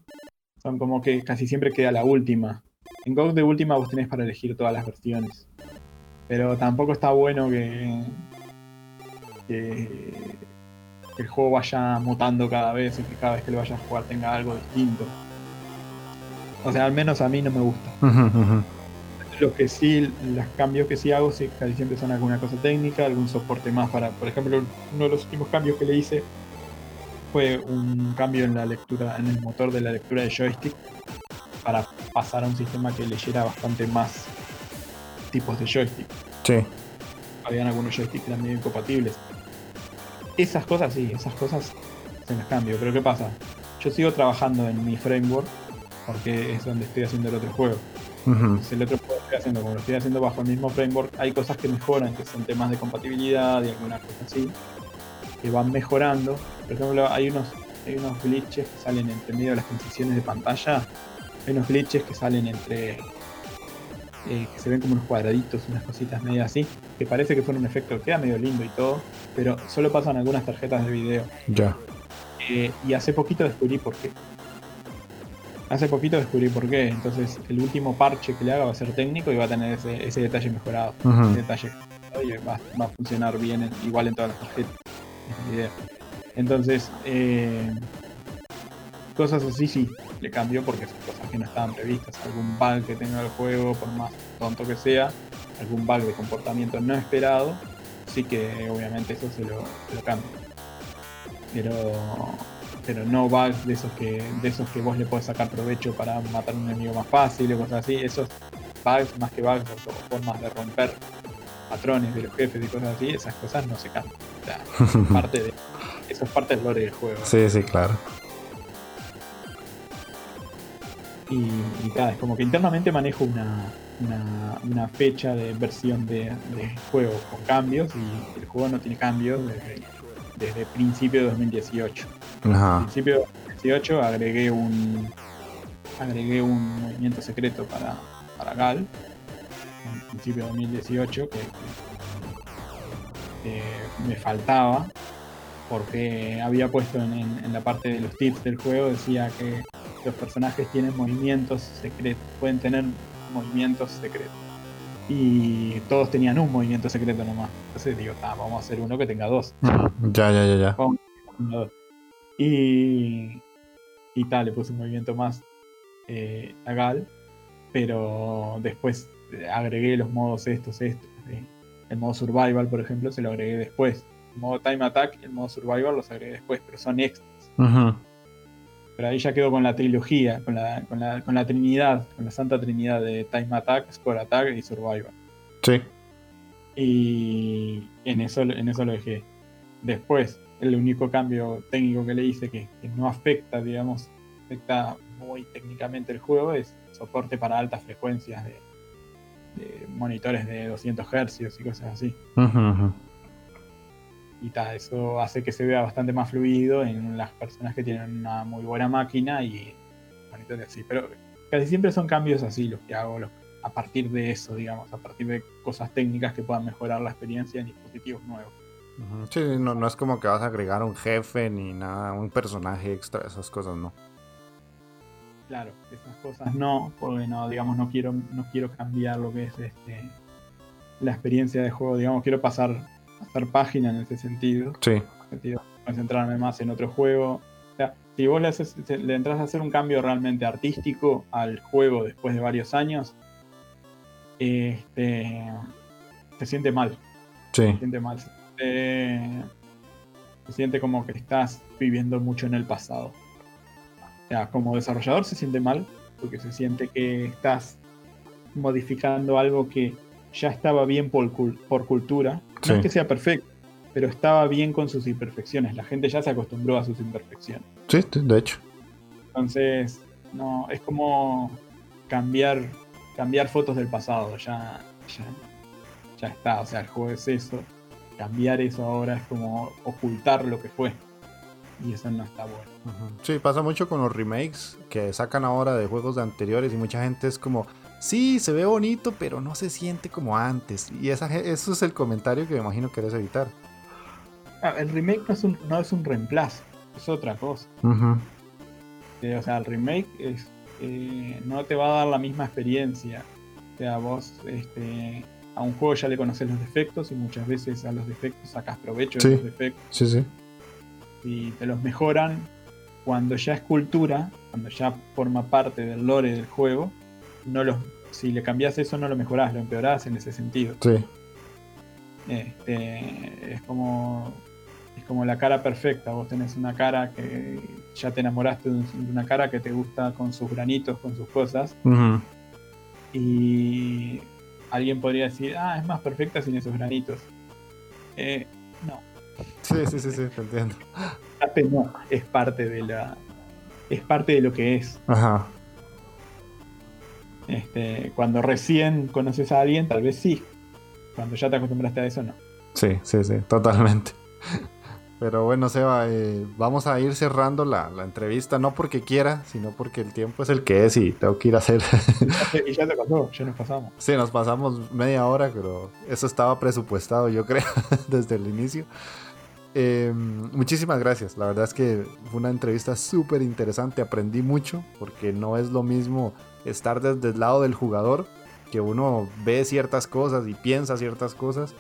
son como que casi siempre queda la última. En GOG de última vos tenés para elegir todas las versiones. Pero tampoco está bueno que, que que el juego vaya mutando cada vez y que cada vez que lo vayas a jugar tenga algo distinto. O sea, al menos a mí no me gusta. Lo que sí, los cambios que sí hago, sí, casi siempre son alguna cosa técnica, algún soporte más para, por ejemplo, uno de los últimos cambios que le hice fue un cambio en la lectura, en el motor de la lectura de joystick, para pasar a un sistema que leyera bastante más tipos de joystick. Sí. Habían algunos joysticks medio incompatibles esas cosas sí, esas cosas se las cambio. Pero ¿qué pasa? Yo sigo trabajando en mi framework porque es donde estoy haciendo el otro juego. Si el otro juego estoy haciendo, como lo estoy haciendo bajo el mismo framework, hay cosas que mejoran, que son temas de compatibilidad y algunas cosas así, que van mejorando. Por ejemplo, hay unos, hay unos glitches que salen entre medio de las transiciones de pantalla. Hay unos glitches que salen entre eh, se ven como unos cuadraditos, unas cositas medio así, que parece que fue un efecto que queda medio lindo y todo, pero solo pasan algunas tarjetas de video. Ya. Eh, y hace poquito descubrí por qué. Hace poquito descubrí por qué. Entonces, el último parche que le haga va a ser técnico y va a tener ese, detalle mejorado. Ese detalle y va, a funcionar bien, igual en todas las tarjetas. Entonces, eh, cosas así sí, le cambió porque son cosas que no estaban previstas. Algún bug que tenga el juego, por más tonto que sea, algún bug de comportamiento no esperado, sí que obviamente eso se lo, cambia. Pero pero no bugs de esos que de esos que vos le podés sacar provecho para matar a un enemigo más fácil o cosas así. Esos bugs, más que bugs, o formas de romper patrones de los jefes y cosas así, esas cosas no se cambian. <laughs> parte de, eso es parte del lore del juego. Sí, sí, claro. Y, cada es como que internamente manejo una, una, fecha de versión de, juego con cambios y el juego no tiene cambios desde, desde principio de 2018. Ajá. principio de 2018 agregué un agregué un movimiento secreto para, para Gal en principio de 2018 que, este, me faltaba, porque había puesto en, la parte de los tips del juego, decía que los personajes tienen movimientos secretos, pueden tener movimientos secretos. Y todos tenían un movimiento secreto nomás. Entonces digo, vamos a hacer uno que tenga dos. <laughs> Ya, ya, ya, ya. Y, y tal, le puse un movimiento más eh, a Gal, pero después agregué los modos estos, estos. El modo survival, por ejemplo, se lo agregué después. El modo time attack y el modo survival los agregué después, pero son extras. Pero ahí ya quedó con la trilogía, con la, con la, con la trinidad, con la santa trinidad de time attack, score attack y survival. Sí. Y en eso, en eso lo dejé. Después, el único cambio técnico que le hice que, no afecta, digamos, afecta muy técnicamente el juego es soporte para altas frecuencias de, monitores de 200 Hz y cosas así. Y tal, eso hace que se vea bastante más fluido en las personas que tienen una muy buena máquina y monitores así. Pero casi siempre son cambios así los que hago a partir de eso, digamos, a partir de cosas técnicas que puedan mejorar la experiencia en dispositivos nuevos. Sí, no, no es como que vas a agregar un jefe ni nada, un personaje extra, esas cosas no. Claro, esas cosas no, porque no, digamos, no quiero, no quiero cambiar lo que es este la experiencia de juego, digamos, quiero pasar, pasar página en ese sentido. Sí. concentrarme más en otro juego. O sea, si vos le, haces, le entras a hacer un cambio realmente artístico al juego después de varios años, este, se siente mal. Sí. Se siente mal se siente como que estás viviendo mucho en el pasado. O sea, como desarrollador se siente mal porque se siente que estás modificando algo que ya estaba bien por, por cultura. No es que sea perfecto, pero estaba bien con sus imperfecciones. La gente ya se acostumbró a sus imperfecciones. Sí, de hecho. Entonces, no, es como cambiar, cambiar fotos del pasado. Ya, ya, ya está. O sea, el juego es eso cambiar eso ahora es como ocultar lo que fue. Y eso no está bueno. Sí, pasa mucho con los remakes que sacan ahora de juegos de anteriores y mucha gente es como, sí, se ve bonito, pero no se siente como antes. Y esa, eso es el comentario que me imagino que querés evitar. Ah, el remake no es, un, no es un reemplazo, es otra cosa. Eh, o sea, el remake es, eh, no te va a dar la misma experiencia. O sea, vos este, a un juego ya le conoces los defectos y muchas veces a los defectos sacas provecho de los defectos. Sí, sí. Y te los mejoran cuando ya es cultura, cuando ya forma parte del lore del juego. No los, si le cambias eso, no lo mejorás, lo empeorás en ese sentido. Sí. Este, es como es como la cara perfecta. Vos tenés una cara que ya te enamoraste de una cara que te gusta con sus granitos, con sus cosas. Y alguien podría decir, ah, es más perfecta sin esos granitos. Eh, no. Sí, sí, sí, sí, te entiendo. No, es parte de la. Es parte de lo que es. Ajá. Este, cuando recién conoces a alguien, tal vez sí. Cuando ya te acostumbraste a eso, no. Sí, sí, sí, totalmente. Pero bueno, Seba, eh, vamos a ir cerrando la, entrevista, no porque quiera, sino porque el tiempo es el que es y tengo que ir a hacer. <laughs> y ya te pasó, ya nos pasamos. Sí, nos pasamos media hora, pero eso estaba presupuestado, yo creo, <laughs> desde el inicio. Em, muchísimas gracias, la verdad es que fue una entrevista súper interesante, aprendí mucho, porque no es lo mismo estar desde el lado del jugador, que uno ve ciertas cosas y piensa ciertas cosas,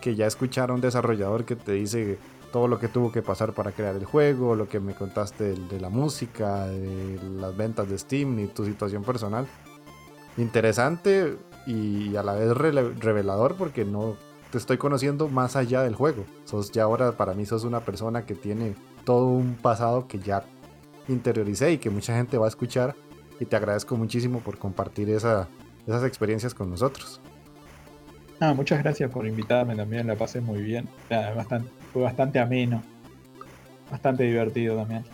que ya escuchar a un desarrollador que te dice todo lo que tuvo que pasar para crear el juego, lo que me contaste de, la música, de las ventas de Steam y tu situación personal. Interesante y a la vez revelador porque no te estoy conociendo más allá del juego. Sos ya ahora para mí sos una persona que tiene todo un pasado que ya interioricé y que mucha gente va a escuchar y te agradezco muchísimo por compartir esa, esas experiencias con nosotros. Ah, muchas gracias por invitarme también, la pasé muy bien. bastante, fue bastante ameno, bastante divertido también.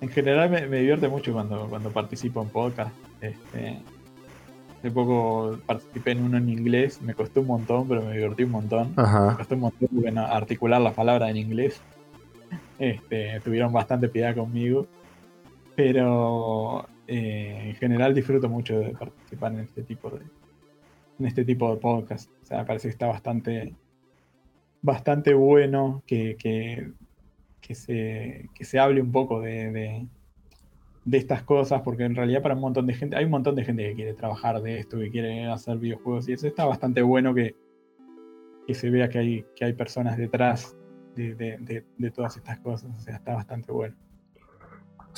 En general me, divierte mucho cuando, cuando participo en podcast. Este, hace poco participé en uno en inglés, me costó un montón, pero me divertí un montón. Me costó un montón articular las palabras en inglés. Este, tuvieron bastante piedad conmigo. Pero eh, en general disfruto mucho de participar en este tipo de, en este tipo de podcast. O sea, me parece que está bastante bastante bueno que, que, se, se, hable un poco de, de, estas cosas, porque en realidad para un montón de gente, hay un montón de gente que quiere trabajar de esto, que quiere hacer videojuegos, y eso está bastante bueno que, que se vea que hay, que hay personas detrás de, de todas estas cosas, o sea, está bastante bueno.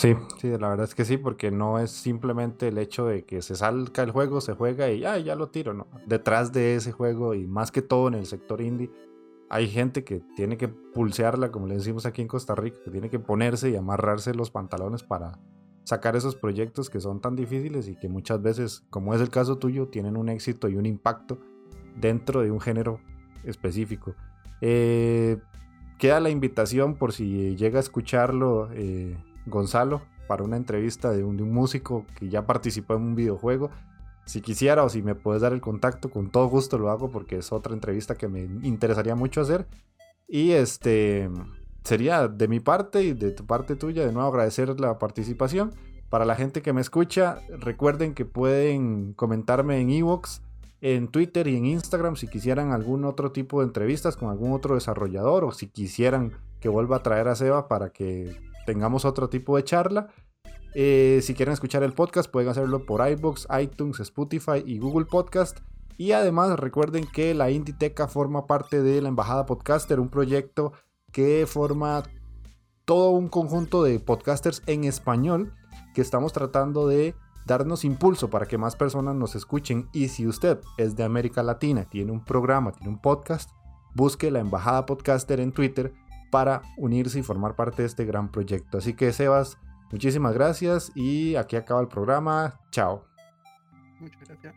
Sí, sí, la verdad es que sí, porque no es simplemente el hecho de que se salga el juego, se juega y ya, ya lo tiro, ¿no? Detrás de ese juego y más que todo en el sector indie, hay gente que tiene que pulsearla, como le decimos aquí en Costa Rica, que tiene que ponerse y amarrarse los pantalones para sacar esos proyectos que son tan difíciles y que muchas veces, como es el caso tuyo, tienen un éxito y un impacto dentro de un género específico. Eh, queda la invitación por si llega a escucharlo. Eh, Gonzalo para una entrevista de un, músico que ya participó en un videojuego. Si quisiera o si me puedes dar el contacto, con todo gusto lo hago porque es otra entrevista que me interesaría mucho hacer. Y este sería de mi parte y de tu parte tuya de nuevo agradecer la participación. Para la gente que me escucha, recuerden que pueden comentarme en Evox, en Twitter y en Instagram si quisieran algún otro tipo de entrevistas con algún otro desarrollador o si quisieran que vuelva a traer a Seba para que tengamos otro tipo de charla. Eh, si quieren escuchar el podcast, pueden hacerlo por iBox, iTunes, Spotify y Google Podcast. Y además recuerden que la Inditeca forma parte de la Embajada Podcaster, un proyecto que forma todo un conjunto de podcasters en español que estamos tratando de darnos impulso para que más personas nos escuchen. Y si usted es de América Latina, tiene un programa, tiene un podcast, busque la Embajada Podcaster en Twitter para unirse y formar parte de este gran proyecto. Así que Sebas, muchísimas gracias y aquí acaba el programa. Chao. Muchas gracias.